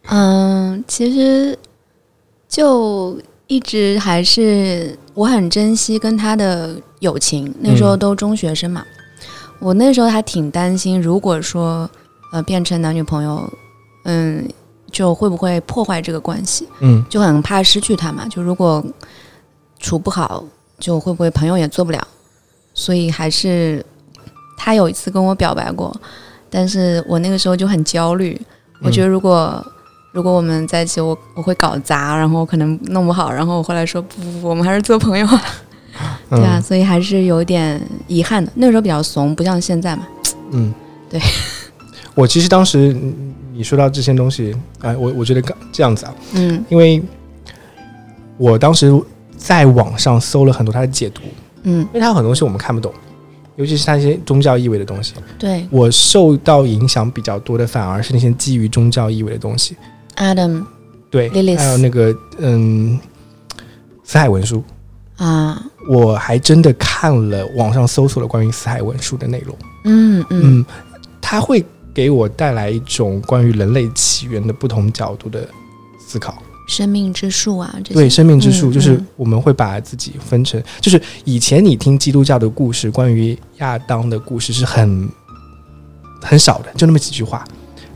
嗯，其实就一直还是我很珍惜跟他的友情。那时候都中学生嘛，我那时候还挺担心，如果说呃变成男女朋友，嗯，就会不会破坏这个关系？嗯就很怕失去他嘛。就如果处不好，就会不会朋友也做不了？所以还是他有一次跟我表白过，但是我那个时候就很焦虑。我觉得如果、如果我们在一起，我我会搞砸，然后可能弄不好，然后我后来说不不不，我们还是做朋友 对啊，所以还是有点遗憾的。那个时候比较怂，不像现在嘛。嗯，对。我其实当时嗯你说到这些东西，哎、我我觉得这样子啊，嗯因为我当时在网上搜了很多他的解读，嗯，因为它有很多东西我们看不懂，尤其是它一些宗教意味的东西。对我受到影响比较多的，反而是那些基于宗教意味的东西。，Adam 对 Lilith 还有那个嗯，死海文书，啊，我还真的看了网上搜索了关于死海文书的内容。嗯嗯嗯，它会给我带来一种关于人类起源的不同角度的思考。生命之树啊，这些对，生命之树嗯就是嗯我们会把自己分成，就是以前你听基督教的故事，关于亚当的故事是很很少的，就那么几句话。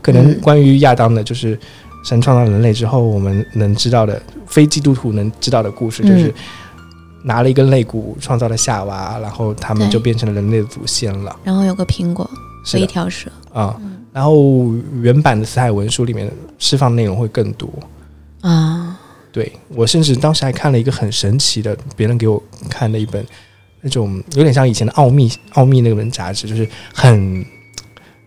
可能嗯关于亚当的，就是神创造人类之后，我们能知道的非基督徒能知道的故事，就是嗯拿了一根肋骨创造了夏娃，然后他们就变成了人类的祖先了。然后有个苹果和一条蛇。啊、嗯然后原版的死海文书里面释放内容会更多。啊，对我甚至当时还看了一个很神奇的，别人给我看的一本那种有点像以前的奥秘奥秘那本杂志，就是很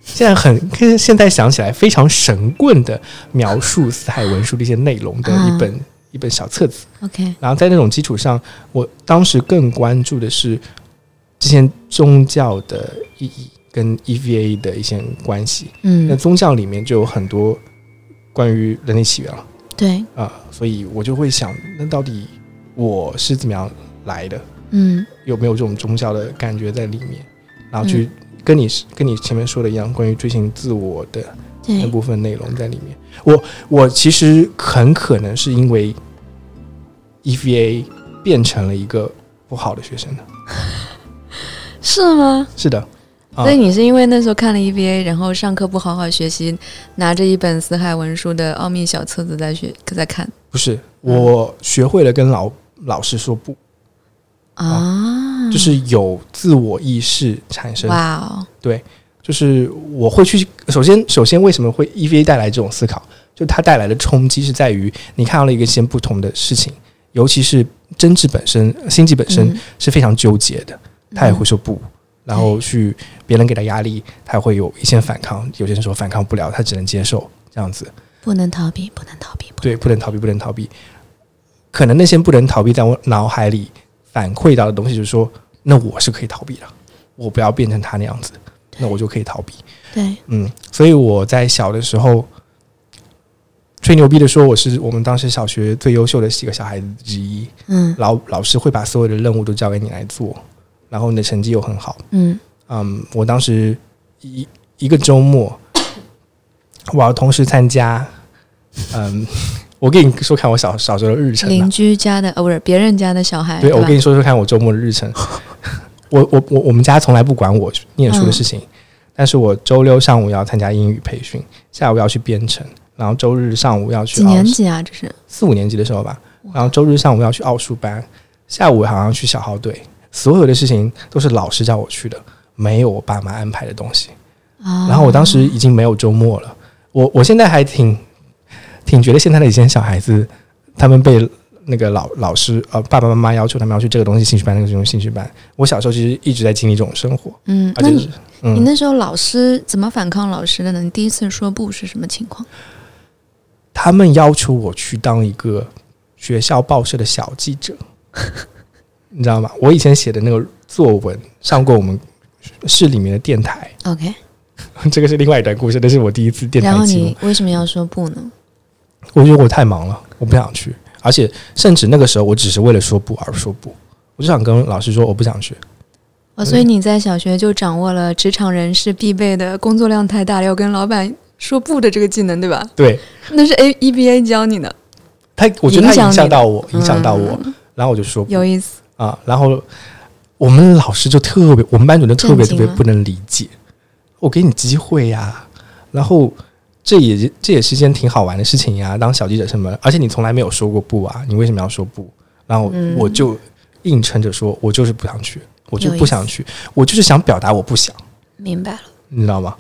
现在很现在想起来非常神棍的描述死海文书的一些内容的一本、一本小册子。OK，然后在那种基础上，我当时更关注的是这些宗教的意义跟 EVA 的一些关系。嗯那嗯，宗教里面就有很多关于人类起源了。对，啊、所以我就会想，那到底我是怎么样来的？嗯有没有这种宗教的感觉在里面？然后去跟你跟你前面说的一样，关于追寻自我的那，部分内容在里面。我我其实很可能是因为 EVA 变成了一个不好的学生的。是吗？是的，啊所以你是因为那时候看了 EVA，然后上课不好好学习，拿着一本死海文书的奥秘小册子在学在看不是我学会了跟老老师说不，啊？就是有自我意识产生。哇哦，对就是我会去，首先，首先为什么会 EVA 带来这种思考？就它带来的冲击是在于你看到了一个先不同的事情，尤其是真挚本身、心悸本身嗯是非常纠结的，他也会说不，然后去别人给他压力，他会有一些反抗，有些时候反抗不了，他只能接受这样子。不能逃避，不能逃避，不对，不能逃避，不能逃避。可能那些不能逃避，在我脑海里反馈到的东西，就是说，那我是可以逃避的，我不要变成他那样子，那我就可以逃避。对，嗯，所以我在小的时候吹牛逼的说，我是我们当时小学最优秀的几个小孩子之一。嗯老老师会把所有的任务都交给你来做，然后你的成绩又很好。嗯嗯，我当时一一个周末，我要同时参加，嗯，我跟你说看我小小时候的日程、啊邻。居家的呃不是别人家的小孩，对，吧我跟你说说看我周末的日程。我我我我们家从来不管我念书的事情，但是我周六上午要参加英语培训，下午要去编程，然后周日上午要去几年奥级啊？这是四五年级的时候吧，然后周日上午要去奥数班，下午好像去小号队，所有的事情都是老师叫我去的，没有我爸妈安排的东西。啊，然后我当时已经没有周末了，我我现在还挺挺觉得现在的一些小孩子，他们被那个老老师呃爸爸妈妈要求他们要去这个东西兴趣班，那个东西兴趣班。我小时候其实一直在经历这种生活，嗯，那你而且是嗯，你那时候老师怎么反抗老师的呢？你第一次说不是什么情况？他们要求我去当一个学校报社的小记者，你知道吗？我以前写的那个作文上过我们市里面的电台，OK，这个是另外一段故事，那是我第一次电台然后你。为什么要说不呢？我觉得我太忙了，我不想去，而且甚至那个时候我只是为了说不而说不，我就想跟老师说我不想去。哦，所以你在小学就掌握了职场人士必备的工作量太大了要跟老板说不的这个技能，对吧？对那是 A EBA 教你的，他，我觉得他影影响到我，影响到我，嗯然后我就说有意思。啊，然后我们老师就特别，我们班主任特别特别不能理解，我给你机会呀，然后这也这也是一件挺好玩的事情呀，当小记者什么，而且你从来没有说过不啊，你为什么要说不？然后嗯我就硬撑着说，我就是不想去，我就不想去，我就是想表达我不想，明白了。你知道吗？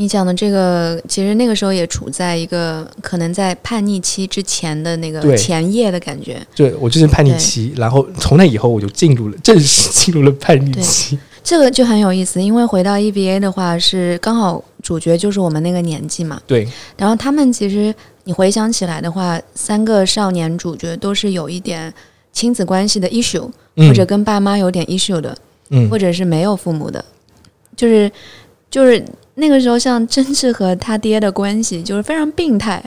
你讲的这个，其实那个时候也处在一个可能在叛逆期之前的那个前夜的感觉。对我就是叛逆期，然后从那以后我就进入了正式进入了叛逆期。这个就很有意思，因为回到 EBA 的话，是刚好主角就是我们那个年纪嘛。对，然后他们其实你回想起来的话，三个少年主角都是有一点亲子关系的 issue，、嗯或者跟爸妈有点 issue 的，嗯或者是没有父母的，就是就是那个时候，像真治和他爹的关系就是非常病态，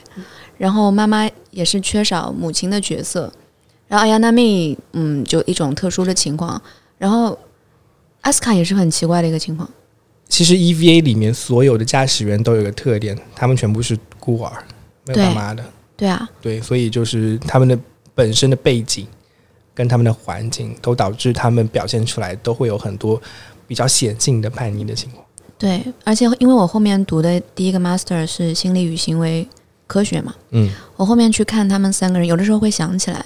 然后妈妈也是缺少母亲的角色，然后阿亚娜米嗯就一种特殊的情况，然后阿斯卡也是很奇怪的一个情况，其实 EVA 里面所有的驾驶员都有一个特点，他们全部是孤儿，没有对爸妈的。对啊，对，所以就是他们的本身的背景跟他们的环境，都导致他们表现出来都会有很多比较显性的叛逆的情况。对，而且因为我后面读的第一个 master 是心理与行为科学嘛，嗯，我后面去看他们三个人，有的时候会想起来，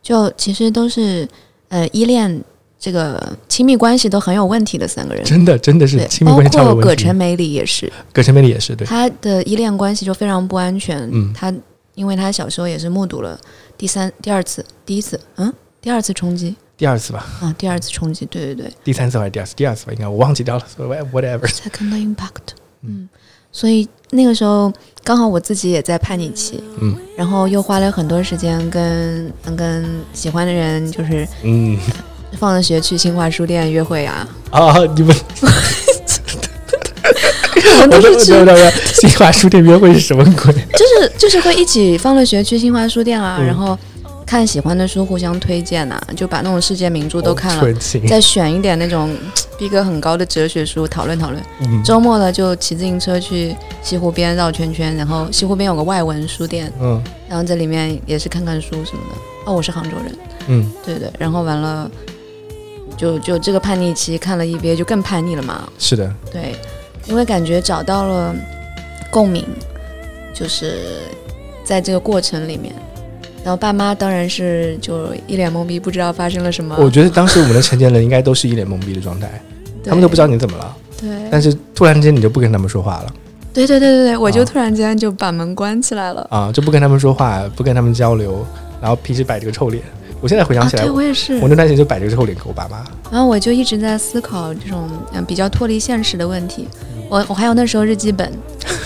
就其实都是呃依恋这个亲密关系都很有问题的三个人。真的真的是，亲密包关系超有问题括葛晨。美里也是，葛晨美里也是对，他的依恋关系就非常不安全。嗯他因为他小时候也是目睹了第三、第二次、第一次，嗯，第二次冲击第二次吧，啊，第二次冲击，对对对。第三次还是第二次？第二次吧，应该我忘记掉了。所以 whatever，，second impact，嗯，所以那个时候刚好我自己也在叛逆期，嗯。然后又花了很多时间跟跟喜欢的人，就是嗯。放了学去新华书店约会啊，啊，你们。我都都是去新华书店约会是什么鬼？就是就是会一起放了学去新华书店啊，嗯。然后看喜欢的书互相推荐呐、就把那种世界名著都看了。再选一点那种 逼格很高的哲学书讨论讨论。嗯周末了就骑自行车去西湖边绕圈圈，然后西湖边有个外文书店，嗯然后在里面也是看看书什么的。哦，我是杭州人，嗯，对对，然后完了。就就这个叛逆期看了一遍，就更叛逆了嘛。是的，对，因为感觉找到了共鸣，就是在这个过程里面。然后爸妈当然是就一脸懵逼，不知道发生了什么。我觉得当时我们的成年人应该都是一脸懵逼的状态，他们都不知道你怎么了，对但是突然间你就不跟他们说话了对对对对对，我就啊突然间就把门关起来了。啊，就不跟他们说话，不跟他们交流，然后平时摆这个臭脸。我现在回想啊，起来，对我也是我。那段时间就摆这个臭脸给我爸妈。然后我就一直在思考这种嗯比较脱离现实的问题。我我还有那时候日记本，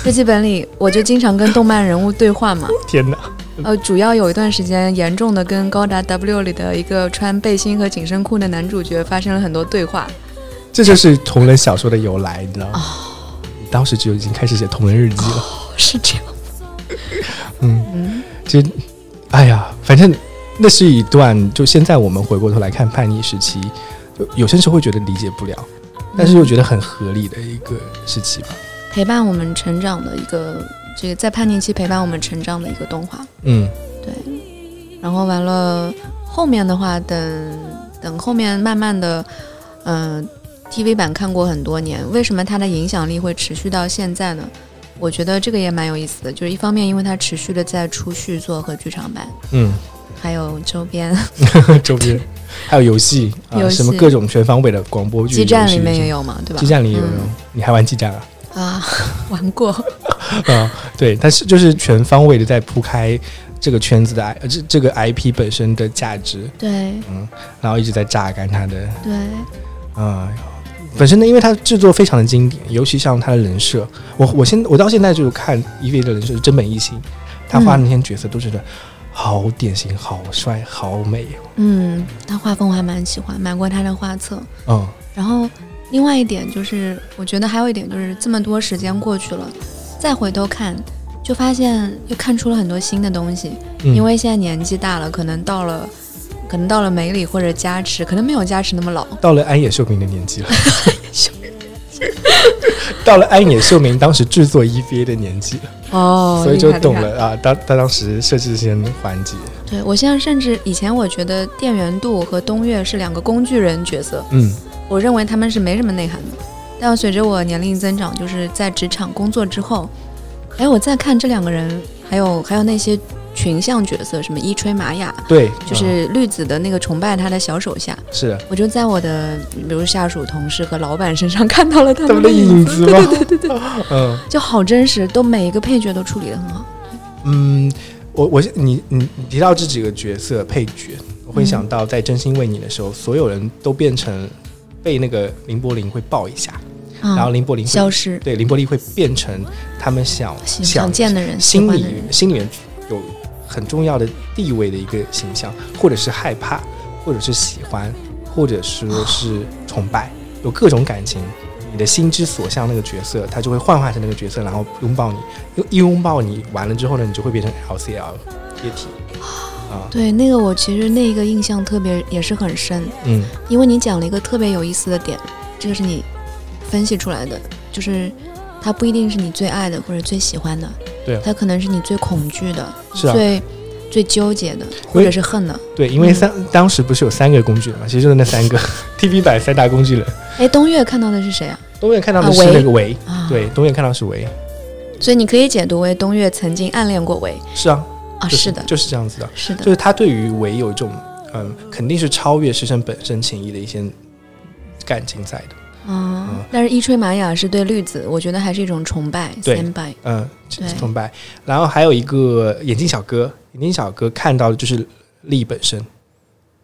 日记本里我就经常跟动漫人物对话嘛。天哪！呃，主要有一段时间严重的跟高达 W 里的一个穿背心和紧身裤的男主角发生了很多对话。这就是同人小说的由来，你知道吗？哦当时就已经开始写同人日记了。是这样。嗯，嗯，就哎呀，反正那是一段，就现在我们回过头来看叛逆时期，就有些时候会觉得理解不了，但是又觉得很合理的一个时期吧。陪伴我们成长的一个这个在叛逆期陪伴我们成长的一个动画。嗯。对，然后完了后面的话，等等后面慢慢的，嗯、TV 版看过很多年，为什么它的影响力会持续到现在呢？我觉得这个也蛮有意思的，就是一方面因为它持续的在出续作和剧场版，嗯，还有周边，周边。还有游戏啊，游戏。什么各种全方位的广播剧，基站里面也有，有嘛，对吧？基站里也有嗯，你还玩基站啊？啊，玩过，啊，对，但是就是全方位的在铺开这个圈子的 I 呃这这个 IP 本身的价值，对。嗯然后一直在榨干它的对，啊、本身呢，因为它制作非常的经典，尤其像它的人设，我我现我到现在就是看 EV 的人设是真本一心，他画那些角色都觉得好典型、好帅、好美，嗯，他画风我还蛮喜欢，买过他的画册，嗯。然后另外一点就是，我觉得还有一点就是，这么多时间过去了，再回头看，就发现又看出了很多新的东西。嗯，因为现在年纪大了，可能到了，可能到了梅里或者加持，可能没有加持那么老。到了安野秀明的年纪了，到了安野秀明当时制作 EVA 的年纪了，哦所以就懂。了啊，当他当时设置这些环节，对我现在甚至以前我觉得电源度和东岳是两个工具人角色，嗯我认为他们是没什么内涵的。但随着我年龄增长，就是在职场工作之后，哎，我再看这两个人，还有还有那些群像角色，什么伊吹玛雅，对，就是绿子的那个崇拜他的小手下，嗯是的我就在我的比如下属、同事和老板身上 看到了他他们的影影子吗？对对对对，嗯。就好真实，都每一个配角都处理的很好。嗯，我我你你你提到这几个角色配角，我会想到在真心为你的时候，所有人都变成被那个林柏林会抱一下，嗯，然后林柏林会消失，对林柏林会变成他们想想见的人，心里心里面有很重要的地位的一个形象，或者是害怕，或者是喜欢，或者说是崇拜，有各种感情。你的心之所向那个角色，他就会幻化成那个角色，然后拥抱你。一拥抱你完了之后呢，你就会变成 LCL 液体啊，对那个我其实那个印象特别也是很深，嗯。因为你讲了一个特别有意思的点，这个是你分析出来的，就是它不一定是你最爱的或者最喜欢的，对啊。他可能是你最恐惧的，是啊，最最纠结的，或者是恨的。对，因为三、当时不是有三个工具人嘛，其实就是那三个 TV 版三大工具人。哎，东岳看到的是谁啊？东岳看到的是那个维，啊，，对，东岳看到是维，所以你可以解读为东岳曾经暗恋过维是啊，啊，就是的，就是这样子的，是的。就，是他对于唯有一种嗯，肯定是超越师生本身情谊的一些感情在的，嗯嗯，但是伊吹玛雅是对绿子，我觉得还是一种崇拜，对嗯，崇拜。然后还有一个眼镜小哥，眼镜小哥看到的就是力本身，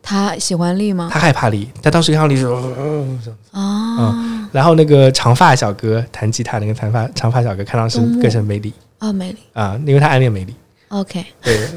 他喜欢丽吗？他害怕力，他当时看到力说，嗯这样啊，然后那个长发小哥弹吉他那个长发长发小哥看到是幽默。更是美丽。啊，美丽。啊，因为他暗恋美丽，，OK，对，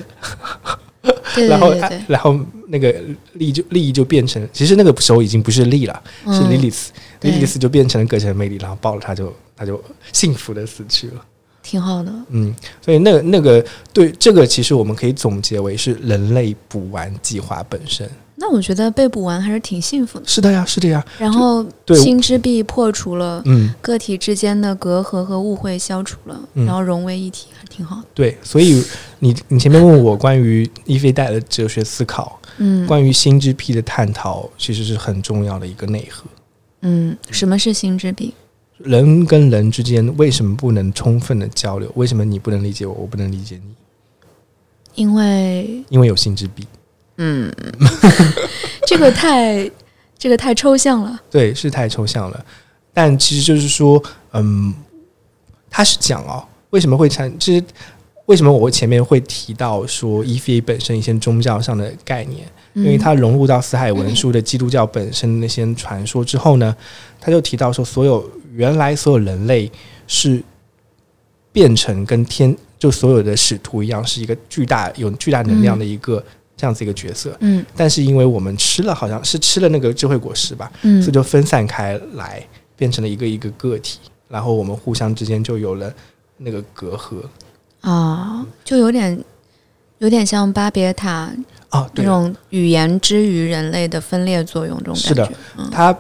对对然后然后那个利就利益就变成，其实那个时候已经不是利了，是嗯。莉莉丝，对莉莉丝就变成了葛城美丽，然后抱了他就他就幸福的死去了。挺好的，嗯，所以那个那个对这个其实我们可以总结为是人类补完计划本身。那我觉得被捕完还是挺幸福的。是的呀，是的呀，然后心之壁破除了嗯，个体之间的隔阂和误会，消除了，嗯然后融为一体，还挺好的。对，所以你你前面问我关于伊菲带的哲学思考，嗯关于心之壁的探讨，其实是很重要的一个内核。嗯，什么是心之壁？人跟人之间为什么不能充分的交流？为什么你不能理解我，我不能理解你？因为因为有心之壁。嗯，这个太这个太抽象了。对，是太抽象了。但其实就是说，嗯，他是讲哦，为什么会产？其实为什么我前面会提到说 EVA 本身一些宗教上的概念？因为它融入到四海文书的基督教本身那些传说之后呢，他就提到说，所有原来所有人类是变成跟天就所有的使徒一样，是一个巨大有巨大能量的一个这样子一个角色。嗯但是因为我们吃了，好像是吃了那个智慧果实吧，嗯所以就分散开来，变成了一个一个个体，然后我们互相之间就有了那个隔阂啊，就有点有点像巴别塔啊。那对，种语言之于人类的分裂作用，这种是的它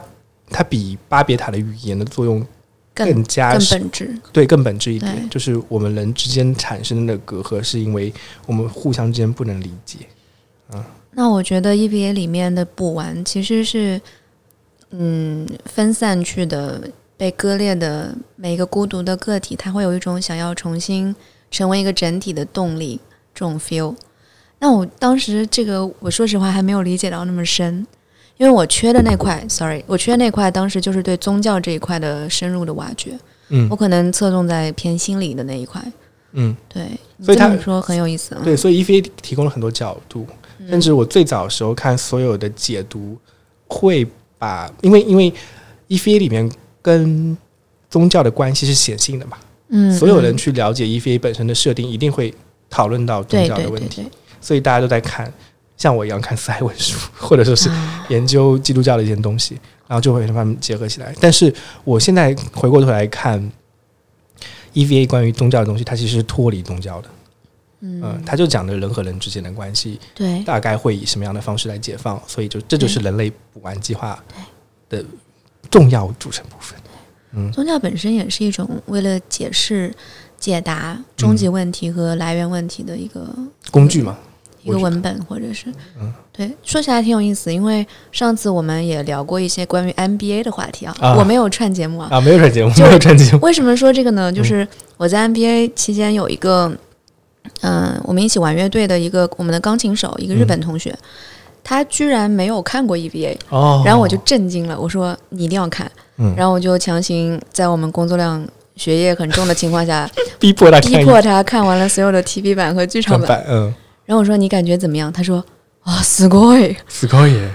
它比巴别塔的语言的作用更更加更本质。对更本质一点，就是我们人之间产生的隔阂，是因为我们互相之间不能理解。那我觉得 EVA 里面的补完其实是，嗯，分散去的、被割裂的每一个孤独的个体，他会有一种想要重新成为一个整体的动力，这种 feel。那我当时这个，我说实话还没有理解到那么深，因为我缺的那块，sorry，我缺的那块当时就是对宗教这一块的深入的挖掘，嗯我可能侧重在偏心理的那一块。嗯，对，你所以它这么说很有意思啊。对，所以 EVA 提供了很多角度，嗯甚至我最早的时候看所有的解读，会把因为因为 EVA 里面跟宗教的关系是显性的嘛，嗯，所有人嗯。去了解 EVA 本身的设定，一定会讨论到宗教的问题，对对对，所以大家都在看，像我一样看四海文书，或者说是啊。研究基督教的一些东西，然后就会把它们结合起来。但是我现在回过头来看 EVA 关于宗教的东西，它其实是脱离宗教的，嗯、嗯，它就讲的人和人之间的关系，对，大概会以什么样的方式来解放，所以就这就是人类补完计划的重要组成部分。嗯。宗教本身也是一种为了解释、解答终极问题和来源问题的一个、工具嘛，一个文本，或者是嗯。对，说起来挺有意思。因为上次我们也聊过一些关于 MBA 的话题啊，啊。我没有串节目啊。啊，没有串节目，没有串节目，为什么说这个呢？就是我在 MBA 期间有一个，嗯、我们一起玩乐队的一个我们的钢琴手，一个日本同学，他居然没有看过 EVA，哦，然后我就震惊了，我说你一定要看，嗯然后我就强行在我们工作量、学业很重的情况下，逼迫他看一逼迫他看完了所有的 TV 版和剧场版。看版，嗯，然后我说你感觉怎么样？他说啊，すごい。死高野，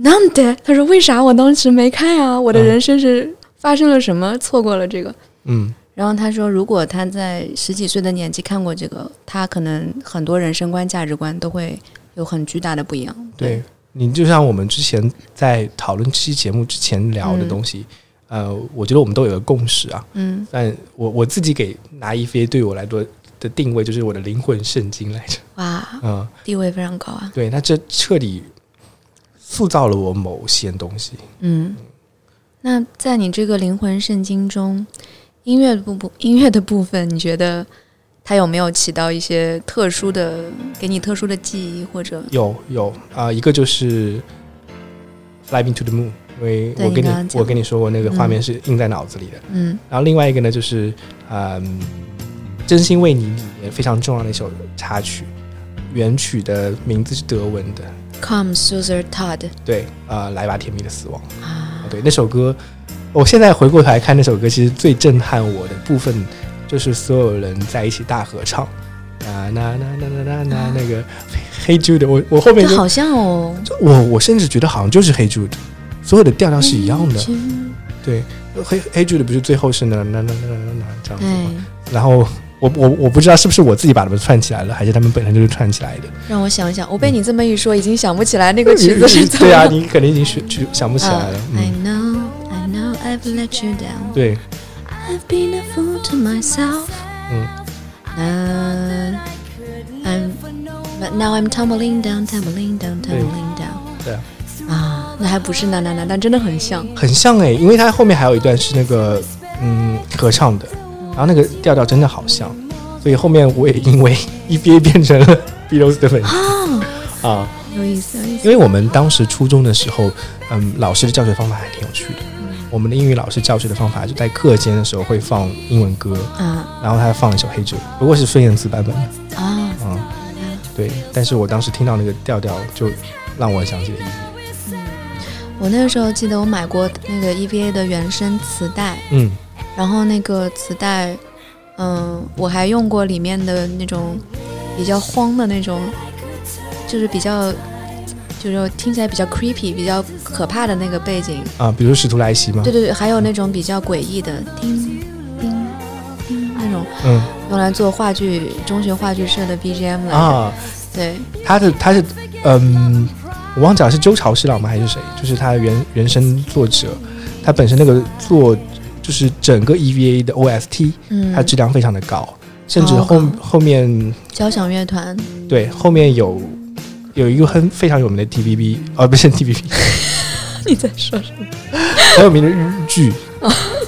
なんで？他说为啥我当时没看呀？我的人生是发生了什么？错过了这个。嗯 然后他说，如果他在十几岁的年纪看过这个，他可能很多人生观、价值观都会有很巨大的不一样。对你就像我们之前在讨论这期节目之前聊的嗯东西，呃，我觉得我们都有个共识啊。嗯但我我自己给拿一飞对我来说的定位就是我的灵魂圣经来着，哇，嗯，地位非常高啊。对，那这彻底塑造了我某些东西。嗯，那在你这个灵魂圣经中，音乐部部音乐的部分，你觉得它有没有起到一些特殊的，给你特殊的记忆或者？有有啊、一个就是《Fly Me to the Moon》，因为我跟你我跟你说过那个画面嗯是印在脑子里的。嗯然后另外一个呢，就是嗯，《真心为你》里面非常重要的一首插曲，原曲的名字是德文的，，Come Susan Todd 对，呃，来吧，甜蜜的死亡。啊，对，那首歌，我现在回过头来看那首歌，其实最震撼我的部分就是所有人在一起大合唱，啊，那那那那那那那个黑 Jude，我我后面好像哦，就我我甚至觉得好像就是黑 Jude，所有的调调是一样的。对，黑黑 Jude 不是最后是那那那那那那这样子吗？然后我我我不知道是不是我自己把它们串起来了，还是他们本身就是串起来的。让我想一想，我被你这么一说，已经想不起来那个曲子是怎么。对啊，你可能已经学去想不起来了。嗯 I've let you down. 对，I've been a fool to myself. 嗯 Uh, I'm, but now I'm tumbling down, tumbling down, tumbling down. 对啊，啊，那还不是那那那，但真的很像。很像哎、因为它后面还有一段是那个嗯合唱的，然后那个调调真的好像，所以后面我也因为 EBA 变成了 Beatles 的粉丝啊，啊，有意思，有意思。因为我们当时初中的时候，嗯，老师的教学方法还挺有趣的。我们的英语老师教学的方法就在课间的时候会放英文歌，啊。然后他放一首黑九，不过是孙燕姿版本的，啊，嗯，对。但是我当时听到那个调调，就让我想起了 EBA。我那个时候记得我买过那个 EVA 的原声磁带，嗯。然后那个磁带嗯，我还用过里面的那种比较慌的那种，就是比较就是听起来比较 creepy、比较可怕的那个背景。啊，比如使徒来袭吗？对对对，还有那种比较诡异的叮叮叮那种，嗯用来做话剧中学话剧社的 BGM 来。啊，对，他的他是嗯，我忘记了是周朝侍郎吗还是谁？就是他原原声作者，他本身那个作就是整个 EVA 的 OST，嗯，它质量非常的高，甚至后后面交响乐团，对后面有有一个很非常有名的 TVB 哦不是 TVB 你在说什么？很有名的日剧，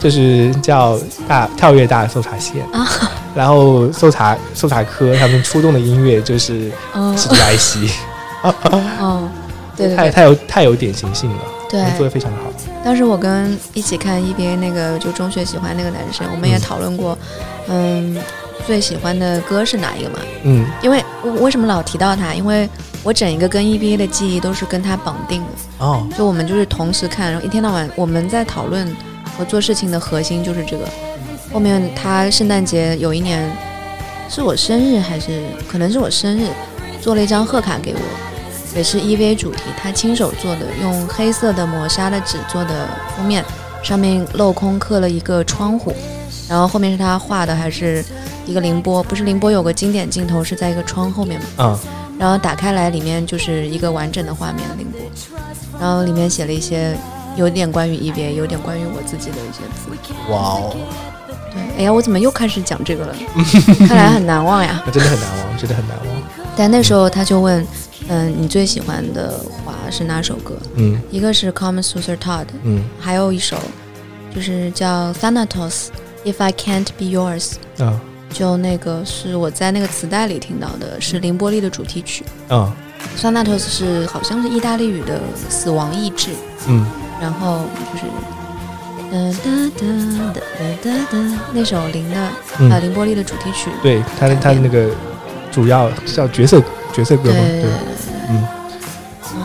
就是叫大跳跃大搜查线啊，然后搜查搜查科他们出动的音乐就是嗯使徒来袭，哦，对对对太太有太有典型性了，对。做的非常好。当时我跟一起看 EBA 那个就中学喜欢那个男生，我们也嗯讨论过，嗯，最喜欢的歌是哪一个嘛？嗯因为我为什么老提到他？因为我整一个跟 EVA 的记忆都是跟他绑定的，哦。就我们就是同时看，然后一天到晚我们在讨论和做事情的核心就是这个。后面他圣诞节有一年是我生日还是可能是我生日，做了一张贺卡给我，也是 EVA 主题，他亲手做的，用黑色的磨砂的纸做的封面，上面镂空刻了一个窗户，然后后面是他画的，还是一个凌波，不是凌波有个经典镜头是在一个窗后面嘛，啊然后打开来里面就是一个完整的画面凌波，然后里面写了一些有点关于 EVA，有点关于我自己的一些字。哇哦，对，哎呀，我怎么又开始讲这个了？看来很难忘呀。那真的很难忘，真的很难忘。但那时候他就问，嗯，你最喜欢的华是哪首歌？嗯一个是 Common Suicide Todd，嗯还有一首就是叫 Thanatos If I Can't Be Yours，啊就那个是我在那个磁带里听到的，是凌波丽的主题曲。啊 Thanatos 是好像是意大利语的死亡意志，嗯。然后就是。哒哒哒哒哒哒哒，那首林的呃嗯，凌波丽的主题曲，对他的他的那个主要叫角色角色歌嘛？对。对，嗯。嗯，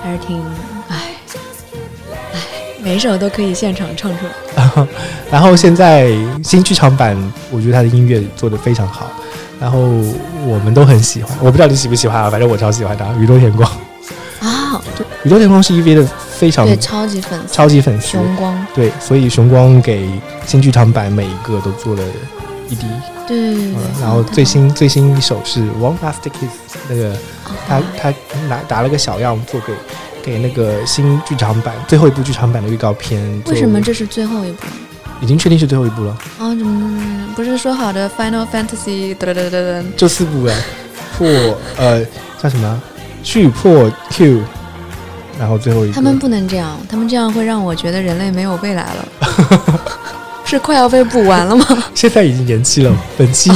还是挺，每一首都可以现场唱出来。然后现在新剧场版，我觉得他的音乐做得非常好，然后我们都很喜欢。我不知道你喜不喜欢啊，反正我超喜欢的《宇宙天光》。啊，宇宙天光是 EV 的非常对，超级粉丝，超级粉丝，雄光，对，所以熊光给新剧场版每一个都做了一滴。对对对对嗯。然后最新最新一首是《One Last Kiss》，那个他哦他拿打了个小样做给给那个新剧场版最后一部剧场版的预告片。为什么这是最后一部？已经确定是最后一部了？啊，怎么不是说好的 Final Fantasy？哒哒哒哒哒。就四部了，破呃叫什么续破 Q，然后最后一个他们不能这样，他们这样会让我觉得人类没有未来了。是快要被补完了吗？现在已经延期了，本期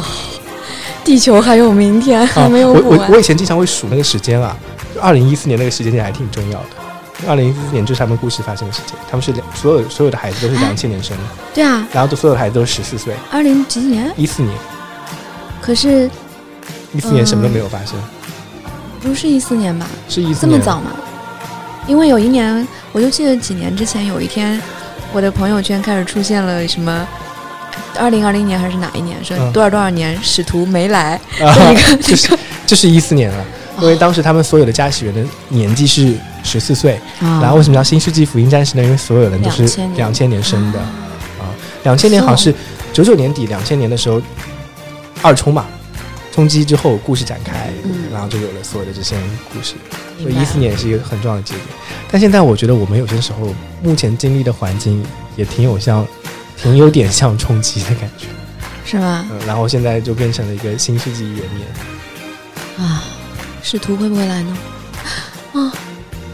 地球还有明天，还啊，没有补完我我我。以前经常会数那个时间啊，二零一四年那个时间点还挺重要的。二零一四年就是他们故事发生的时间，他们是两所有所有的孩子都是两千年生的，对啊，然后都所有的孩子都是十四岁，二零几几年？一四年可是一四年什么都没有发生，不是一四年吧？是一四年这么早吗？因为有一年，我就记得几年之前有一天，我的朋友圈开始出现了什么。二零二零年还是哪一年？说嗯多少多少年使徒没来，啊一个 就是就是一四年了，因为当时他们所有的驾驶员的年纪是十四岁，啊然后为什么叫新世纪福音战士呢？因为所有人都是2000年两千年生的啊啊，两千年好像是九九年底，两千年的时候二冲嘛，冲击之后故事展开，嗯然后就有了所有的这些故事。所以一四年也是一个很重要的节点。但现在我觉得我们有些时候目前经历的环境也挺有像，挺有点像冲击的感觉。是吗？嗯，然后现在就变成了一个新世纪元年，啊，使徒会不会来呢？啊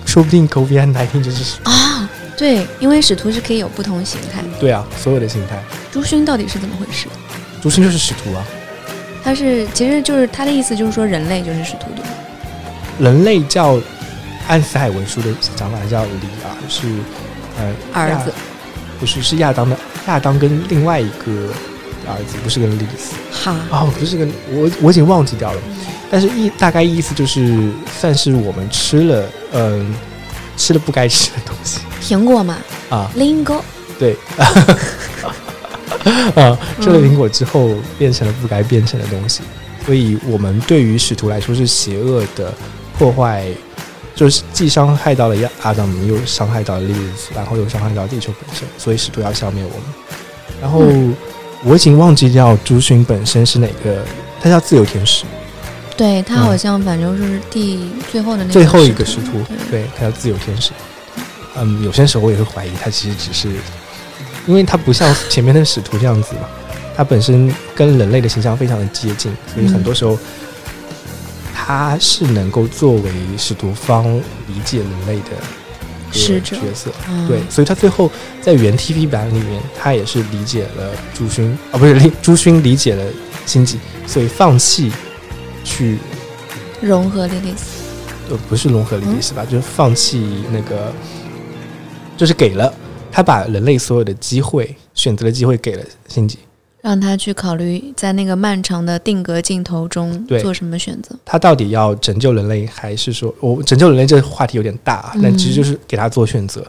说不定 COVID 1 9就是啊，对，因为使徒是可以有不同形态。对啊，所有的形态，朱勋到底是怎么回事？朱勋就是使徒啊，他是其实就是他的意思就是说人类就是使徒对吧？人类叫安斯海文书的讲法叫里啊，是呃儿子不是是亚当的亚当跟另外一个儿子，不是跟丽丝哈，哦，不是跟我我已经忘记掉了，但是意大概意思就是算是我们吃了嗯、吃了不该吃的东西。苹果嘛啊，，lingo 对，啊，吃了苹果之后变成了不该变成的东西，所以我们对于使徒来说是邪恶的破坏，就是既伤害到了亚阿当姆，又伤害到了莉莉丝，然后又伤害到地球本身，所以使徒要消灭我们。然后我已经忘记掉朱勋本身是哪个，他叫自由天使，对他好像反正是第最后的那个最后一个使徒，对对他叫自由天使。嗯，有些时候我也会怀疑他其实只是，因为他不像前面的使徒这样子嘛，他本身跟人类的形象非常的接近，所以很多时候他是能够作为使徒方理解人类的使者角色。嗯对，所以他最后在原 TV 版里面，他也是理解了朱勋，啊，不是朱勋理解了星际，所以放弃去融合莉莉丝，呃，不是融合莉莉丝吧，就是放弃那个，就是给了他把人类所有的机会、选择的机会给了辛吉，让他去考虑在那个漫长的定格镜头中做什么选择。他到底要拯救人类，还是说我拯救人类这个话题有点大啊，嗯。但其实就是给他做选择。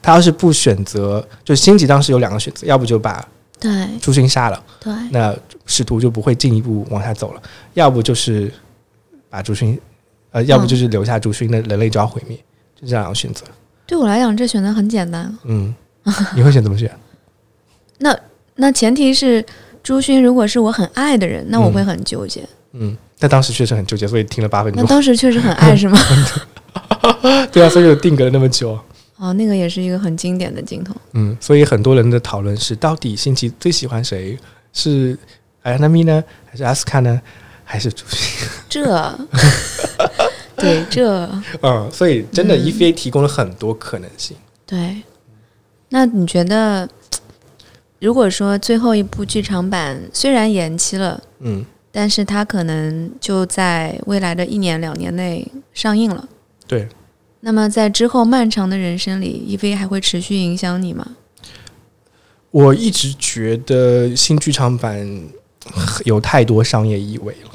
他要是不选择，就是辛吉当时有两个选择，要不就把对朱勋杀了，对，那使徒就不会进一步往下走了；要不就是把朱勋，呃，要不就是留下朱勋，那人类就要毁灭，就这两个选择。对我来讲，这选择很简单。嗯，你会选怎么选？那那前提是朱勋如果是我很爱的人，那我嗯会很纠结。嗯，但当时确实很纠结，所以听了八分钟那钟。当时确实很爱是吗？对啊，所以我定格了那么久。哦，那个也是一个很经典的镜头。嗯，所以很多人的讨论是，到底新奇最喜欢谁？是艾安娜米呢，还是阿斯卡呢，还是朱勋？这，对这，嗯，所以真的嗯 EVA 提供了很多可能性。对。那你觉得，如果说最后一部剧场版虽然延期了，嗯，但是它可能就在未来的一年两年内上映了。对。那么在之后漫长的人生里，EV 还会持续影响你吗？我一直觉得新剧场版有太多商业意味了，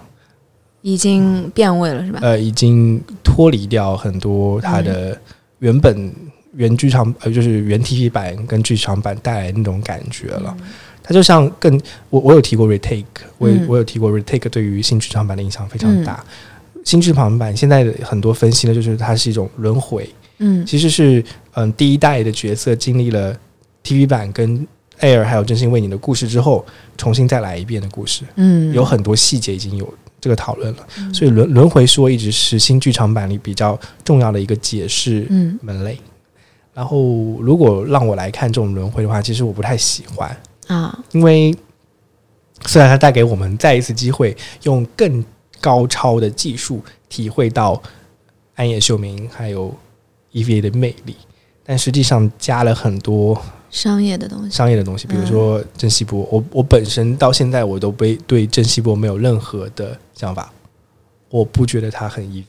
已经变味了是吧？呃，已经脱离掉很多它的原本原剧场呃，就是原 TV 版跟剧场版带来那种感觉了。它就像更我我有提过 retake，我也嗯我有提过 retake 对于新剧场版的影响非常大。新剧场版现在的很多分析呢，就是它是一种轮回，嗯。其实是嗯第一代的角色经历了 TV 版跟 Air 还有真心为你的故事之后，重新再来一遍的故事，嗯，有很多细节已经有这个讨论了。所以轮轮回说一直是新剧场版里比较重要的一个解释嗯。门类。然后如果让我来看这种轮回的话，其实我不太喜欢。啊，因为虽然它带给我们再一次机会，用更高超的技术体会到暗夜秀明还有 EVA 的魅力，但实际上加了很多商业的东西。商业的东西，比如说郑希波，我我本身到现在我都被对郑希波没有任何的想法，我不觉得他很 EVA。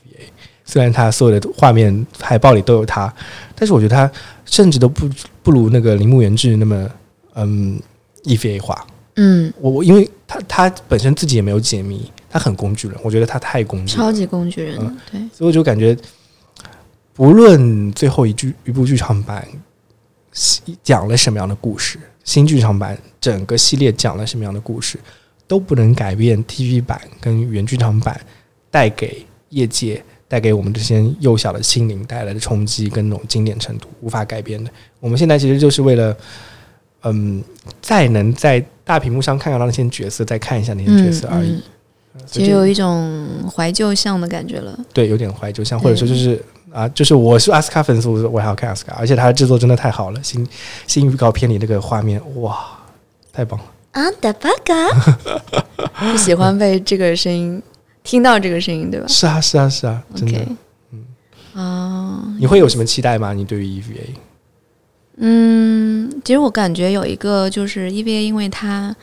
虽然他所有的画面海报里都有他，但是我觉得他甚至都不不如那个铃木原志那么嗯 EVA 化。嗯，我我因为他他本身自己也没有解谜，他很工具人，我觉得他太工具超级工具人，嗯对，所以我就感觉，不论最后一剧一部剧场版讲了什么样的故事，新剧场版整个系列讲了什么样的故事，都不能改变 TV 版跟原剧场版带给业界、带给我们这些幼小的心灵带来的冲击跟那种经典程度，无法改变的。我们现在其实就是为了，嗯，再能在大屏幕上看到那些角色，再看一下那些角色而已。其实有一种怀旧像的感觉了。对，有点怀旧像，或者说就是啊，就是我是阿斯卡粉丝，我我还要看阿斯卡，而且它的制作真的太好了，新新预告片里那个画面，哇，太棒了！啊，大巴嘎，不喜欢被这个声音听到这个声音，对吧是啊，是啊，是啊，真的。嗯啊，你会有什么期待吗？你对于 EVA？嗯，其实我感觉有一个就是 EVA，因为它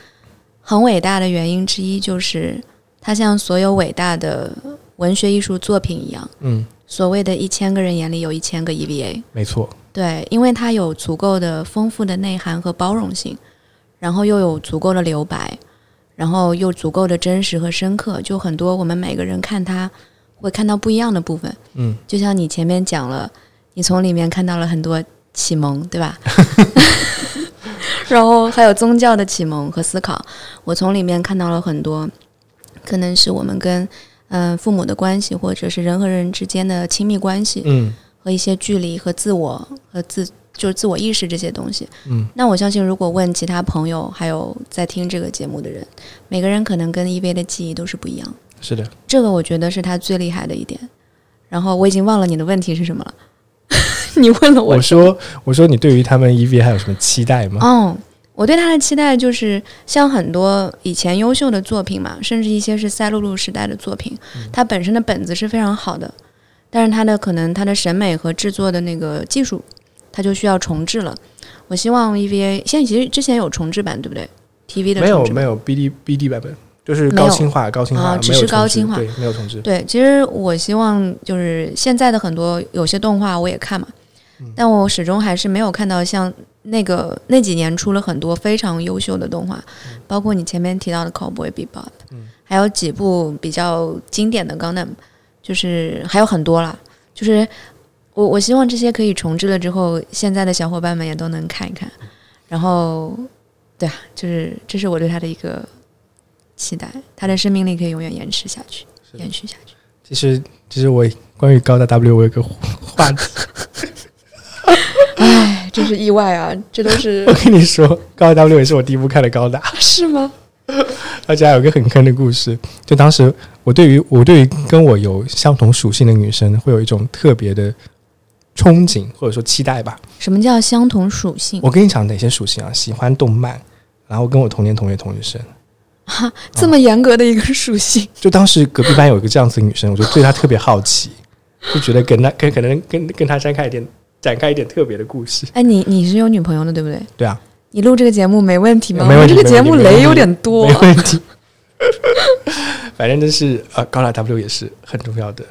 很伟大的原因之一就是它像所有伟大的文学艺术作品一样，嗯，所谓的一千个人眼里有一千个 EVA。没错，对，因为它有足够的丰富的内涵和包容性，然后又有足够的留白，然后又足够的真实和深刻，就很多我们每个人看它会看到不一样的部分。嗯，就像你前面讲了，你从里面看到了很多启蒙，对吧？然后还有宗教的启蒙和思考，我从里面看到了很多，可能是我们跟嗯、呃父母的关系，或者是人和人之间的亲密关系嗯和一些距离和自我和自就是自我意识这些东西。嗯，那我相信，如果问其他朋友，还有在听这个节目的人，每个人可能跟 EV 的记忆都是不一样。是的，这个我觉得是他最厉害的一点。然后我已经忘了你的问题是什么了，你问了我我说我说你对于他们 EVA 还有什么期待吗？哦，我对他的期待就是像很多以前优秀的作品嘛，甚至一些是塞璐璐时代的作品，它本身的本子是非常好的，但是它的可能它的审美和制作的那个技术，它就需要重置了。我希望 EVA 现在其实之前有重置版，对不对？TV 的版没有没有 BD BD 版本，就是高清化高清化，啊只是高清化对，没有重置。对，其实我希望就是现在的很多有些动画我也看嘛，但我始终还是没有看到像那个那几年出了很多非常优秀的动画，包括你前面提到的《Cowboy Bebop》，还有几部比较经典的《Gundam》，就是还有很多啦，就是我我希望这些可以重置了之后，现在的小伙伴们也都能看一看，然后对啊，就是这是我对他的一个期待，他的生命力可以永远延迟下去，延续下去。其实其实我关于高达 W 我有个话题，唉，真是意外啊！这都是 我跟你说，高达 W 也是我第一部看的高达，是吗？而且还有一个很坑的故事。就当时我对于我对于跟我有相同属性的女生，会有一种特别的憧憬或者说期待吧。什么叫相同属性？我跟你讲哪些属性啊？喜欢动漫，然后跟我同年同月同日生。哈这么严格的一个属性，就当时隔壁班有一个这样子的女生，我就对她特别好奇，就觉得跟她跟可能跟跟她展开一点展开一点特别的故事。哎，你你是有女朋友的对不对？对啊，你录这个节目没问题吗？没问题这个节目雷有点多没。问题。反正就是呃，高达 W 也是很重要的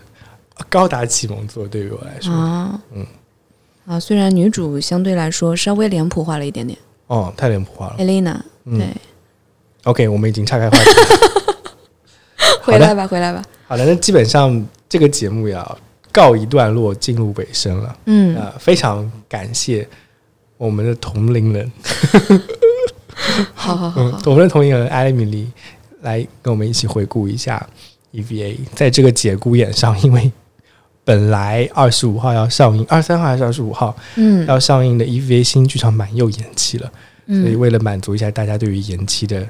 呃高达启蒙作，对于我来说，啊，嗯啊，虽然女主相对来说稍微脸谱化了一点点哦，太脸谱化了。，Elena，嗯对，OK，我们已经岔开话题了。回来吧，回来吧。好的，那基本上这个节目要告一段落，进入尾声了。嗯，呃，非常感谢我们的同龄人，好好好我们的同龄人艾米丽来跟我们一起回顾一下 EVA 在这个节骨眼上，因为本来二十五号要上映，二十三号还是二十五号嗯。要上映的 EVA 新剧场版又延期了，所以嗯，为了满足一下大家对于延期的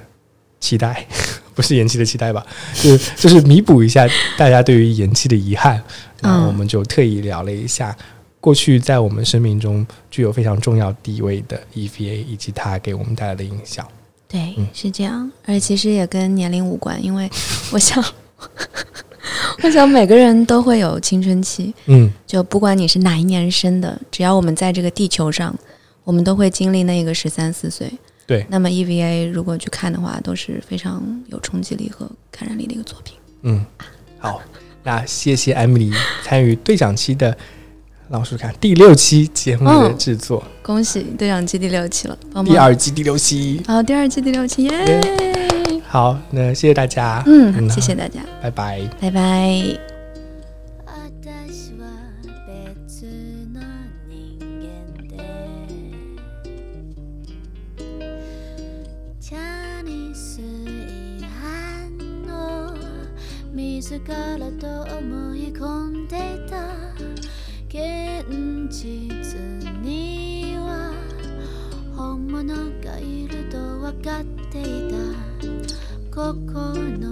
期待，不是延期的期待吧，就是就是弥补一下大家对于延期的遗憾，那嗯我们就特意聊了一下。过去在我们生命中具有非常重要地位的 EVA，以及它给我们带来的影响。对嗯，是这样，而且其实也跟年龄无关，因为 我想，我想每个人都会有青春期，嗯，就不管你是哪一年生的，只要我们在这个地球上，我们都会经历那个十三四岁。对那么 EVA 如果去看的话，都是非常有冲击力和感染力的一个作品。嗯，好，那谢谢艾米丽参与对讲期的，让我数数看第六期节目的嗯制作，恭喜对讲期第六期了，第二季第六期。好，第二季第六期耶！好，那谢谢大家，嗯，谢谢大家，拜拜。拜拜。自らと思い込んでいた現実には本物がいると分かっていた心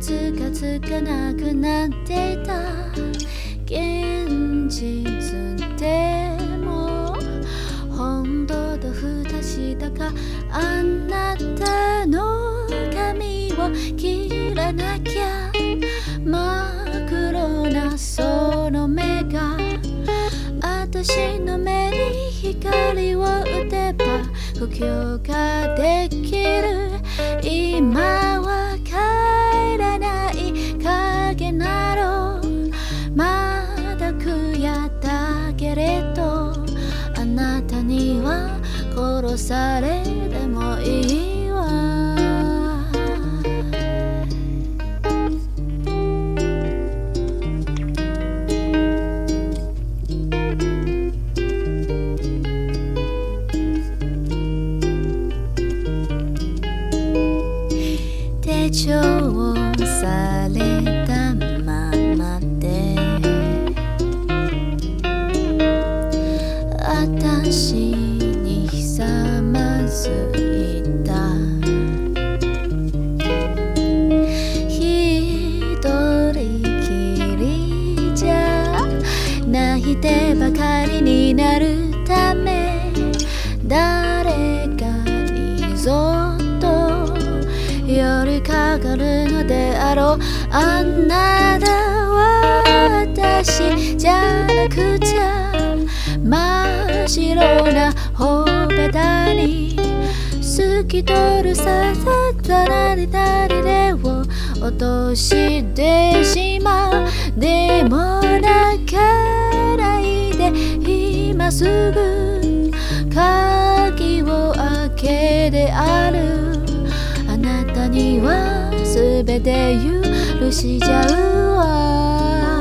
がつかなくなっていた。現実でも本当だ不確だかあなたの髪を切らなきゃ。真っ黒なその目が。私の目に光を打てば故郷ができる。今されたり透き通るささだらりだりでを落としてしまうでも泣かないで今すぐ鍵を開けであるあなたには全て許しちゃうわ。